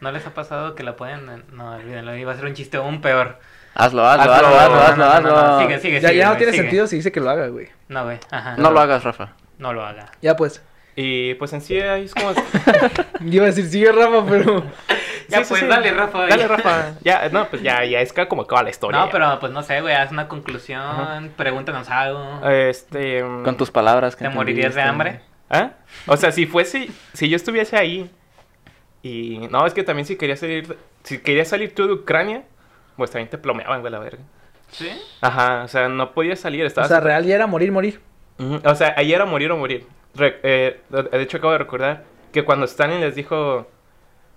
¿No les ha pasado que la pueden...? en- No, olvídenlo, iba a ser un chiste aún peor. Hazlo, hazlo, Hazlo, hazlo, hazlo, hazlo, no, sigue, sigue, ya sigue, ya no güey, tiene sigue. sentido si dice que lo haga, güey. No, güey, ajá. No lo hagas, Rafa. No lo haga. Ya pues. Y pues en sí ahí es como... Iba a decir, sigue Rafa, pero... Ya, Sí, pues, sí. dale, Rafa. Dale, Rafa. Ya, no, pues ya, ya es que como acaba la historia. No, ya. pero pues no sé, güey, haz una conclusión, pregúntanos algo. Este... mm, Con tus palabras. que ¿Te morirías de hambre? ¿Ah? O sea, si fuese, si yo estuviese ahí y no, es que también si querías salir, si querías salir tú de Ucrania, pues también te plomeaban, güey, la verga. ¿Sí? Ajá, o sea, no podías salir, O sea, real ya era morir, morir. O sea, ahí era morir o morir. Re- eh, de hecho, acabo de recordar que cuando Stalin les dijo,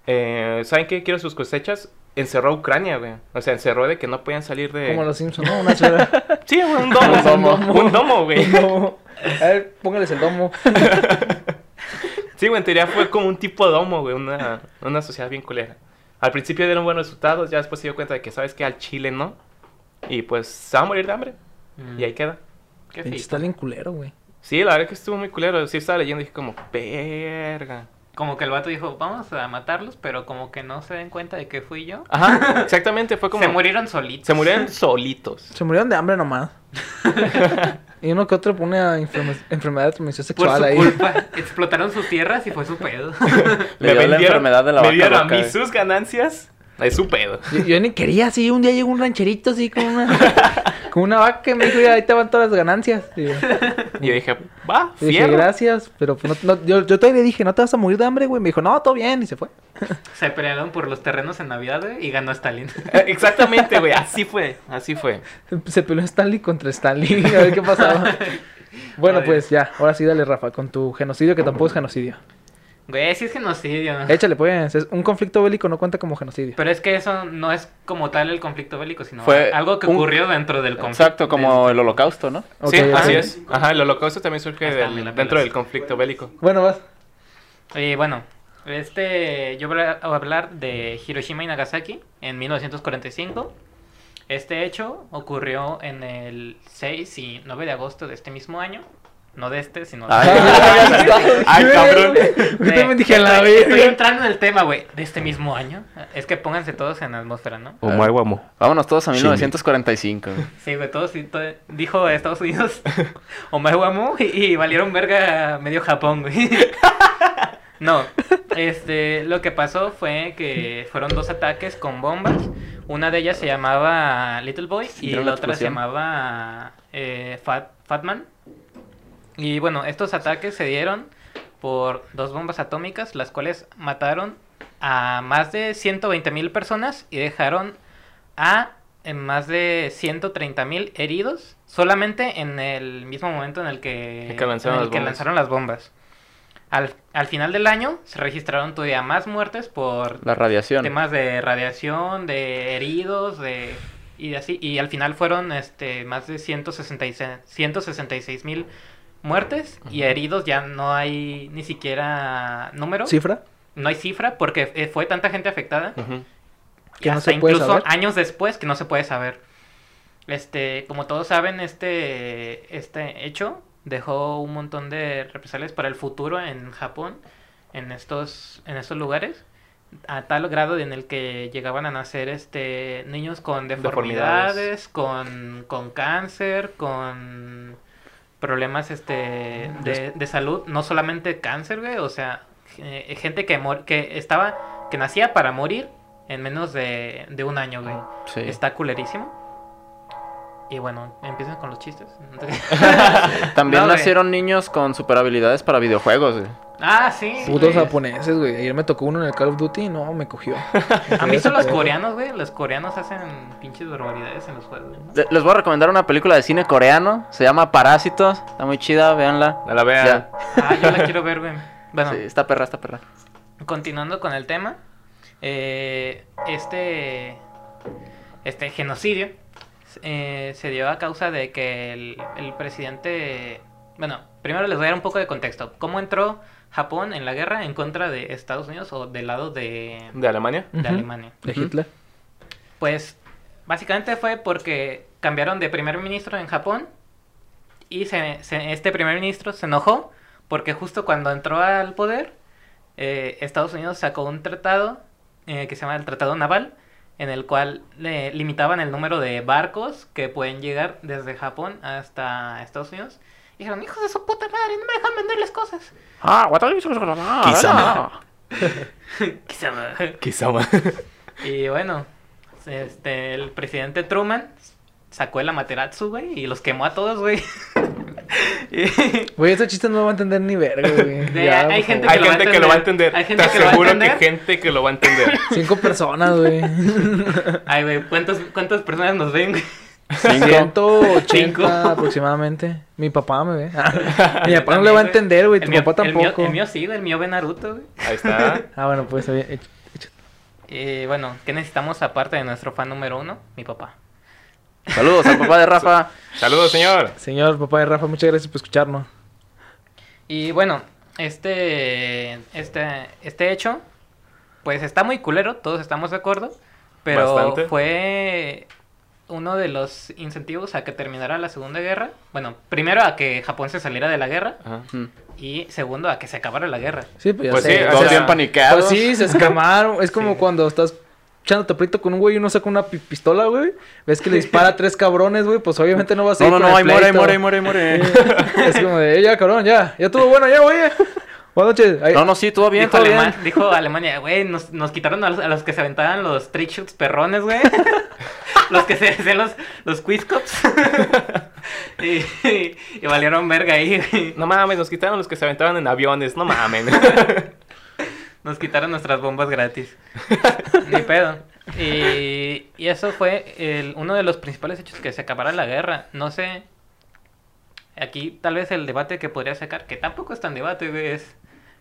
eh, ¿saben qué? Quiero sus cosechas. Encerró a Ucrania, güey. O sea, encerró de que no podían salir de... Como los Simpsons, ¿no? Una esfera. Sí, güey, un domo. Un domo. Un domo, güey. Un domo. A ver, póngales el domo. Sí, güey, en teoría fue como un tipo de domo, güey, una, una sociedad bien culera. Al principio dieron buenos resultados, ya después se dio cuenta de que, ¿sabes que Al Chile no. Y pues se va a morir de hambre. Mm, Y ahí queda. Qué feito. Stalin culero, güey. Sí, la verdad que estuvo muy culero. Sí, estaba leyendo y dije como, verga. Como que el vato dijo, vamos a matarlos, pero como que no se den cuenta de que fui yo. Ajá, exactamente, fue como... Se murieron solitos. Se murieron solitos. Se murieron de hambre nomás. y uno que otro pone a enferme- enfermedad de transmisión Por sexual su ahí. culpa. Explotaron sus tierras y fue su pedo. Le dio la enfermedad de la me dieron a mí eh. sus ganancias. Es su pedo. Yo, yo ni quería así. Un día llegó un rancherito así con una, con una vaca y me dijo, "Mira, ahí te van todas las ganancias. Y yo, Y yo dije, va, y dije, gracias. Pero pues, no, no- yo, yo todavía le dije, ¿no te vas a morir de hambre, güey? Me dijo, no, todo bien. Y se fue. Se pelearon por los terrenos en Navidad, güey, y ganó Stalin. Eh, Exactamente, güey, así fue, así fue. Se peleó Stanley contra Stanley. A ver qué pasaba. Bueno, pues ya. Ahora sí, dale, Rafa, con tu genocidio, que tampoco es genocidio. Güey, sí es genocidio. Échale, pues. es- un conflicto bélico no cuenta como genocidio. Pero es que eso no es como tal el conflicto bélico, sino Fue algo que un- ocurrió dentro del conflicto. Exacto, como el holocausto, ¿no? Ok, sí, así es. Ajá, el holocausto también surge del- dentro del conflicto bélico. Bueno, vas. Y bueno, este, yo voy a hablar de Hiroshima y Nagasaki en 1945. Este hecho ocurrió en el 6 y 9 de agosto de este mismo año. No de este, sino de... Ay, Ay, cabrón. Yo también dije, la estoy, entrando en el tema, güey, de este mismo año. Es que pónganse todos en la atmósfera, ¿no? Omae guamo. Vámonos todos a 1945. güey. Sí, güey, todos, dijo Estados Unidos, Omae Guamu, y, y valieron verga medio Japón, güey. No, este, lo que pasó fue que fueron dos ataques con bombas. Una de ellas se llamaba Little Boy y la otra se llamaba eh, Fat, Fatman. Y bueno, estos ataques se dieron por dos bombas atómicas, las cuales mataron a más de 120 mil personas y dejaron a más de 130 mil heridos solamente en el mismo momento en el que, lanzaron en el las que lanzaron las bombas. Al, al final del año se registraron todavía más muertes por La radiación. temas de radiación, de heridos, de y así y al final fueron este más de 166 166 mil muertes y heridos ya no hay ni siquiera número, ¿Cifra? no hay cifra porque eh, fue tanta gente afectada. Que y no hasta se puede incluso saber. años después que no se puede saber. Este, como todos saben, este, este hecho dejó un montón de represalias para el futuro en Japón, en estos, en estos lugares, a tal grado en el que llegaban a nacer este niños con deformidades, Deformidades. con, con cáncer, con problemas este de, de salud, no solamente cáncer, güey, o sea, eh, gente que mor- que estaba que nacía para morir en menos de, de un año, güey. Sí. Está culerísimo. Y bueno, empiezan con los chistes. También No, güey. nacieron niños con super habilidades para videojuegos, güey. Ah, sí. Putos güey. japoneses, güey. Ayer me tocó uno en el Call of Duty y no, me cogió. A mí son los pedo. coreanos, güey. Los coreanos hacen pinches barbaridades en los juegos. ¿no? Le- Les voy a recomendar una película de cine coreano. Se llama Parásitos. Está muy chida, véanla. La vea. Ya. Ah, yo la quiero ver, güey. Bueno, Sí, está perra, está perra. continuando con el tema. eh, este. Este genocidio eh, se dio a causa de que el, el presidente. Bueno, primero les voy a dar un poco de contexto. ¿Cómo entró Japón en la guerra en contra de Estados Unidos o del lado de, ¿De Alemania? de. Alemania? De. Hitler. Pues básicamente fue porque cambiaron de primer ministro en Japón y se- se- este primer ministro se enojó porque justo cuando entró al poder eh, Estados Unidos sacó un tratado eh, que se llama el Tratado Naval en el cual le limitaban el número de barcos que pueden llegar desde Japón hasta Estados Unidos. Y dijeron, hijos de su puta madre, no me dejan venderles cosas. Ah, Quizá. Quizá- Quizá. ma- Y bueno, este, el presidente Truman sacó el Amaterasu, güey, y los quemó a todos, güey. Y- Güey, ese chiste no lo va a entender ni verga, güey. Ya, hay gente favor. Hay lo gente que lo va a entender. Hay gente Te que lo va a aseguro que entender. gente que lo va a entender. Cinco personas, güey. Ay, güey, ¿cuántas, ¿cuántas personas nos ven, güey? 180 aproximadamente. Mi papá me ve. Mi papá no le va a entender, güey. Tu mío- papá el mío- tampoco. El mío, sí, el mío ve Naruto, güey. Ahí está. Ah, bueno, pues echa- Y bueno, ¿qué necesitamos aparte de nuestro fan número uno? Mi papá. Saludos al papá de Rafa. Saludos, señor. Señor papá de Rafa, muchas gracias por escucharnos. Y bueno, este, este, este hecho, pues está muy culero, todos estamos de acuerdo, pero Bastante. fue uno de los incentivos a que terminara la Segunda Guerra. Bueno, primero a que Japón se saliera de la guerra Ajá. Y segundo a que se acabara la guerra. Sí, pues ya Pues sé. sí, Todos bien paniqueados. Pues sí, se escamaron. Es como Sí. cuando estás echándote pleito con un güey y uno saca una pi- pistola, güey. Ves que le dispara a tres cabrones, güey. Pues obviamente no vas a No, ir no, con no, ahí muere, ahí muere, ahí muere, ahí muere. Es como de, "Eh, ya, cabrón, ya. Ya estuvo bueno, ya, güey. Buenas noches. No, no, sí, todo bien, dijo, todo bien. Alema- dijo Alemania, güey, nos, nos quitaron a los, a los que se aventaban los trick shoots perrones, güey. los que se hacían los, los quizcops. y, y, y valieron verga ahí, güey. No mames, nos quitaron los que se aventaban en aviones. No mames. Nos quitaron nuestras bombas gratis. Ni pedo. Y, y eso fue el, uno de los principales hechos que se acabara la guerra. No sé. Aquí tal vez el debate que podría sacar, que tampoco es tan debate, güey, es...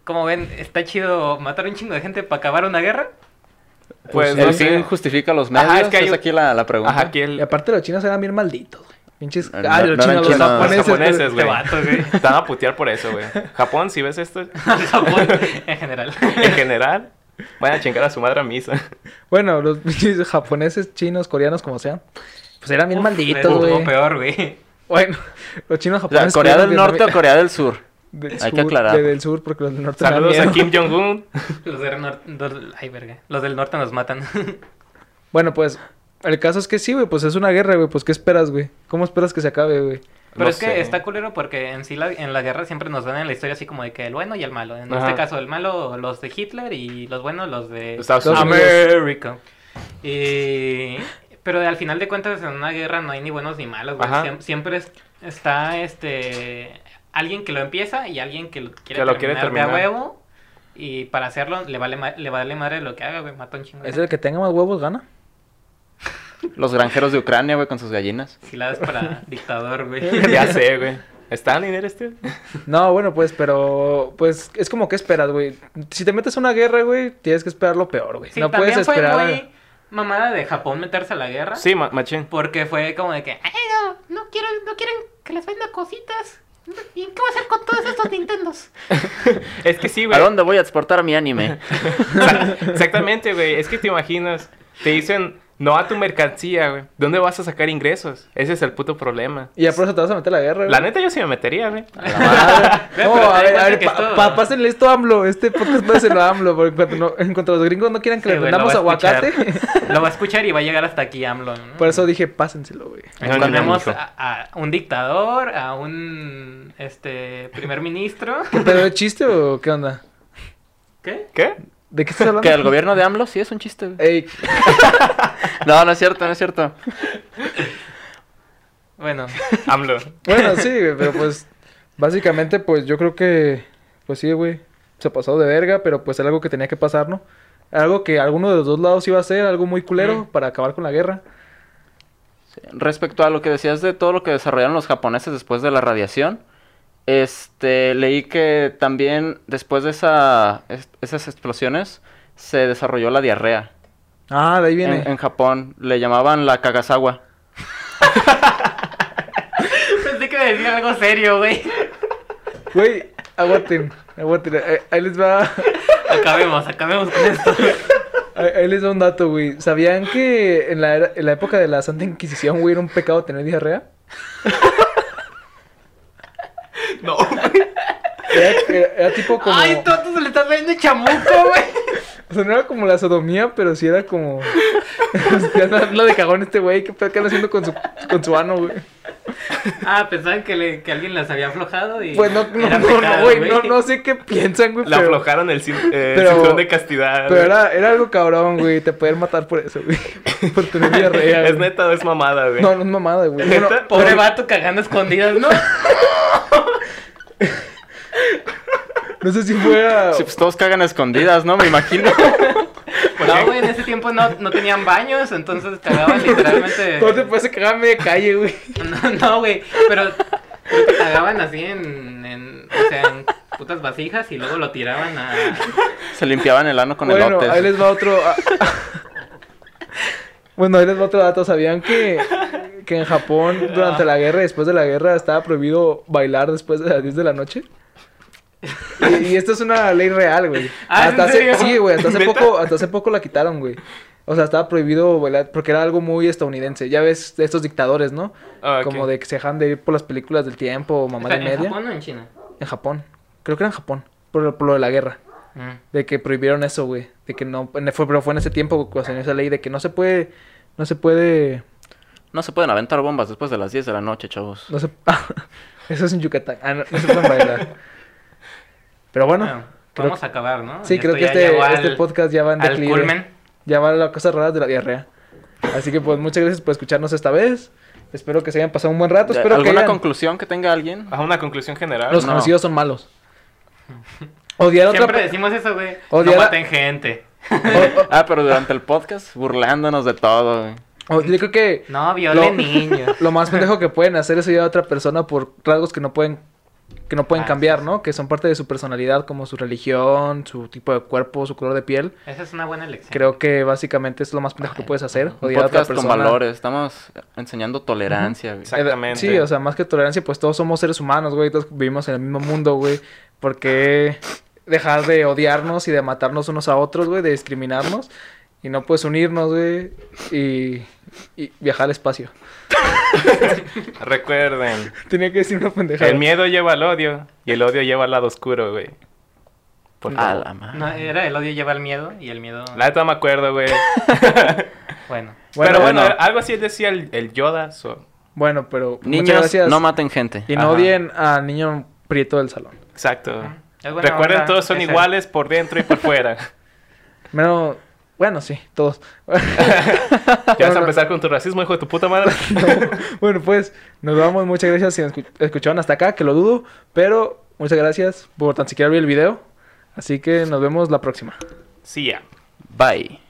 Como ven, está chido matar un chingo de gente para acabar una guerra. Pues el no fin sé. justifica los medios. Ajá, es que hay es aquí la, la pregunta. Ajá, aquí Y el... aparte los chinos eran bien malditos, güey. Pinches... No, Ah, los chinos, los japoneses. los japoneses, Este güey. vato, güey. Te van a putear por eso, güey. Japón, si ves esto, Japón, en general. en general, van a chingar a su madre a misa. Bueno, los pinches japoneses, chinos, coreanos, como sean. Pues eran bien Uf, malditos, güey. peor, güey. Bueno, los chinos O sea, japoneses... ¿Corea del Norte o Corea del Sur? Del Hay que aclarar. de- del sur, porque los del norte Saludos a. Kim Jong-un. Los del norte... Ay, verga. Los del norte nos matan. Bueno, pues, el caso es que sí, güey, pues es una guerra, güey. Pues, ¿qué esperas, güey? ¿Cómo esperas que se acabe, güey? Pero No es que está culero porque en sí la- en la guerra siempre nos dan en la historia así como de que el bueno y el malo. En Ajá. este caso el malo los de Hitler y los buenos los de Estados. América. Y... Pero al final de cuentas en una guerra no hay ni buenos ni malos. güey. Siempre es- está este alguien que lo empieza y alguien que lo quiere, Que lo quiere terminar, de a terminar. huevo. Y para hacerlo le vale ma- le vale madre lo que haga, güey. Mata un chingo. Es el que tenga más huevos, gana. Los granjeros de Ucrania, güey, con sus gallinas. Si la das para dictador, güey. Ya sé, güey. ¿Stalin eres tú? No, bueno, pues, pero, pues, es como que esperas, güey. Si te metes a una guerra, güey, tienes que esperar lo peor, güey. Sí, no puedes fue esperar. muy mamada de Japón meterse a la guerra. Sí, ma- machín. Porque fue como de que, ay, no, no quiero, no quieren que les venda cositas. ¿Y qué voy a hacer con todos estos Nintendos? Es que sí, ¿A güey. dónde voy a exportar mi anime? Exactamente, güey. Es que te imaginas, te dicen, No a tu mercancía, güey. ¿Dónde vas a sacar ingresos? Ese es el puto problema. Y ya por eso te vas a meter a la guerra, güey. La neta yo sí me metería, güey. A la madre. Ve, No, a ver, en a ver, pa- pa- pásenle esto a AMLO. Este podcast pásenselo a AMLO. Porque cuando no- en cuanto los gringos no quieran que Sí, le vendamos va a escuchar. aguacate. Lo va a escuchar y va a llegar hasta aquí AMLO. ¿no? por eso dije, pásenselo, güey. A, a un dictador, a un este primer ministro. ¿Pero es chiste o qué onda? ¿Qué? ¿Qué? ¿De qué estás hablando? Que el gobierno de AMLO sí es un chiste. Ey, No, no es cierto, no es cierto. Bueno, AMLO. bueno, sí, güey, pero pues básicamente pues yo creo que pues sí, güey, se pasó de verga, pero pues era algo que tenía que pasar, ¿no? Algo que alguno de los dos lados iba a hacer, algo muy culero Mm. para acabar con la guerra. Respecto a lo que decías de todo lo que desarrollaron los japoneses después de la radiación, este, leí que también después de esa, es- esas explosiones se desarrolló la diarrea. Ah, de ahí viene. En, en Japón le llamaban la Kagasawa. pensé que me decía algo serio, güey. Güey, aguanten, aguanten. eh, Ahí les va, Acabemos, acabemos con esto. ahí ahí les va un dato, güey. ¿Sabían que en la, era- en la época de la Santa Inquisición, güey, era un pecado tener diarrea? Era, era- era tipo como... Ay, tonto, se le está saliendo chamuco, güey. O sea, no era como la sodomía, pero sí era como... ya de cagón este güey. ¿Qué pedo que anda haciendo con su, con su ano, güey? Ah, pensaban que, le, que alguien las había aflojado y. Pues no, no, no, pecado, güey. No, no sé qué piensan, güey. Le pero- aflojaron el, cin- eh, pero- cinturón de castidad. Pero güey. era, era algo cabrón, güey. Te pueden matar por eso, güey. Por tener diarrea. ¿Es güey. neta o es mamada, güey? No, no es mamada, güey. Pobre vato cagando escondidas, ¿no? no sé si fuera. Sí, pues todos cagan a escondidas, ¿no? Me imagino. No, güey, en ese tiempo no, no tenían baños, entonces cagaban literalmente. ¿Cómo te puedes cagar en media calle, güey? No, no, güey, pero creo que cagaban así en, en, o sea, en putas vasijas y luego lo tiraban a... Se limpiaban el ano con bueno, elotes. ahí les va otro. ah, bueno, ahí les va otro dato. ¿Sabían que, que en Japón, durante la guerra y después de la guerra, estaba prohibido bailar después de las 10 de la noche? Y, y esto es una ley real, güey. Ah, ¿en hasta hace, sí, güey, hasta hace ¿Neta? poco, hasta hace poco la quitaron, güey. O sea, estaba prohibido bailar porque era algo muy estadounidense. Ya ves estos dictadores, ¿no? Ah. Como de que se dejan de ir por las películas del tiempo o mamá de ¿En media. Japón o en China? En Japón. Creo que era en Japón. Por, por lo de la guerra. Mm. De que prohibieron eso, güey. De que no. en- Fue, pero fue en ese tiempo cuando salió esa ley de que no se puede. No se puede. No se pueden aventar bombas después de las 10 de la noche, chavos. No se. eso es en Yucatán. Ah, no, no se pueden bailar. Pero bueno. Bueno, creo- vamos a acabar, ¿no? sí, Esto creo que este, este al- podcast ya va en declive. culmen. Ya va a las cosas raras de la diarrea. Así que pues muchas gracias por escucharnos esta vez. Espero que se hayan pasado un buen rato. Espero que ¿Alguna hayan- conclusión que tenga alguien? Bajo una conclusión general. los No. conocidos son malos. Odiar a otra Siempre pe- decimos eso, güey. Odiar No a- maten gente. o- o- Ah, pero durante el podcast burlándonos de todo. güey. o- yo creo que No violen Lo- niños. Lo más pendejo que pueden hacer es odiar a otra persona por rasgos que no pueden que no pueden Ah, cambiar, sí, ¿no? Que son parte de su personalidad, como su religión, su tipo de cuerpo, su color de piel. Esa es una buena elección. Creo que básicamente es lo más pendejo que puedes hacer, Un odiar a otra podcast con valores. Estamos enseñando tolerancia. Exactamente. Sí, o sea, más que tolerancia, pues todos somos seres humanos, güey, todos vivimos en el mismo mundo, güey. ¿Por qué dejar de odiarnos y de matarnos unos a otros, güey, de discriminarnos? Y no puedes unirnos, güey, y, y viajar al espacio. Recuerden, Tenía que decir una pendejada. el miedo lleva al odio y el odio lleva al lado oscuro, güey. Por A la madre. No, era el odio lleva al miedo y el miedo... La neta me acuerdo, güey. Bueno. Pero bueno, bueno. algo así decía el, el Yoda. so- Bueno, pero Niños, gracias. no maten gente. Y no Ajá. odien al niño prieto del salón. Exacto. Recuerden, onda, todos son iguales por dentro y por fuera. Menos, bueno, sí, todos. Ya vas a empezar con tu racismo, hijo de tu puta madre. bueno, pues nos vamos. Muchas gracias si nos escucharon hasta acá, que lo dudo. Pero muchas gracias por tan siquiera ver el video. Así que nos vemos la próxima. Sí, ya. Bye.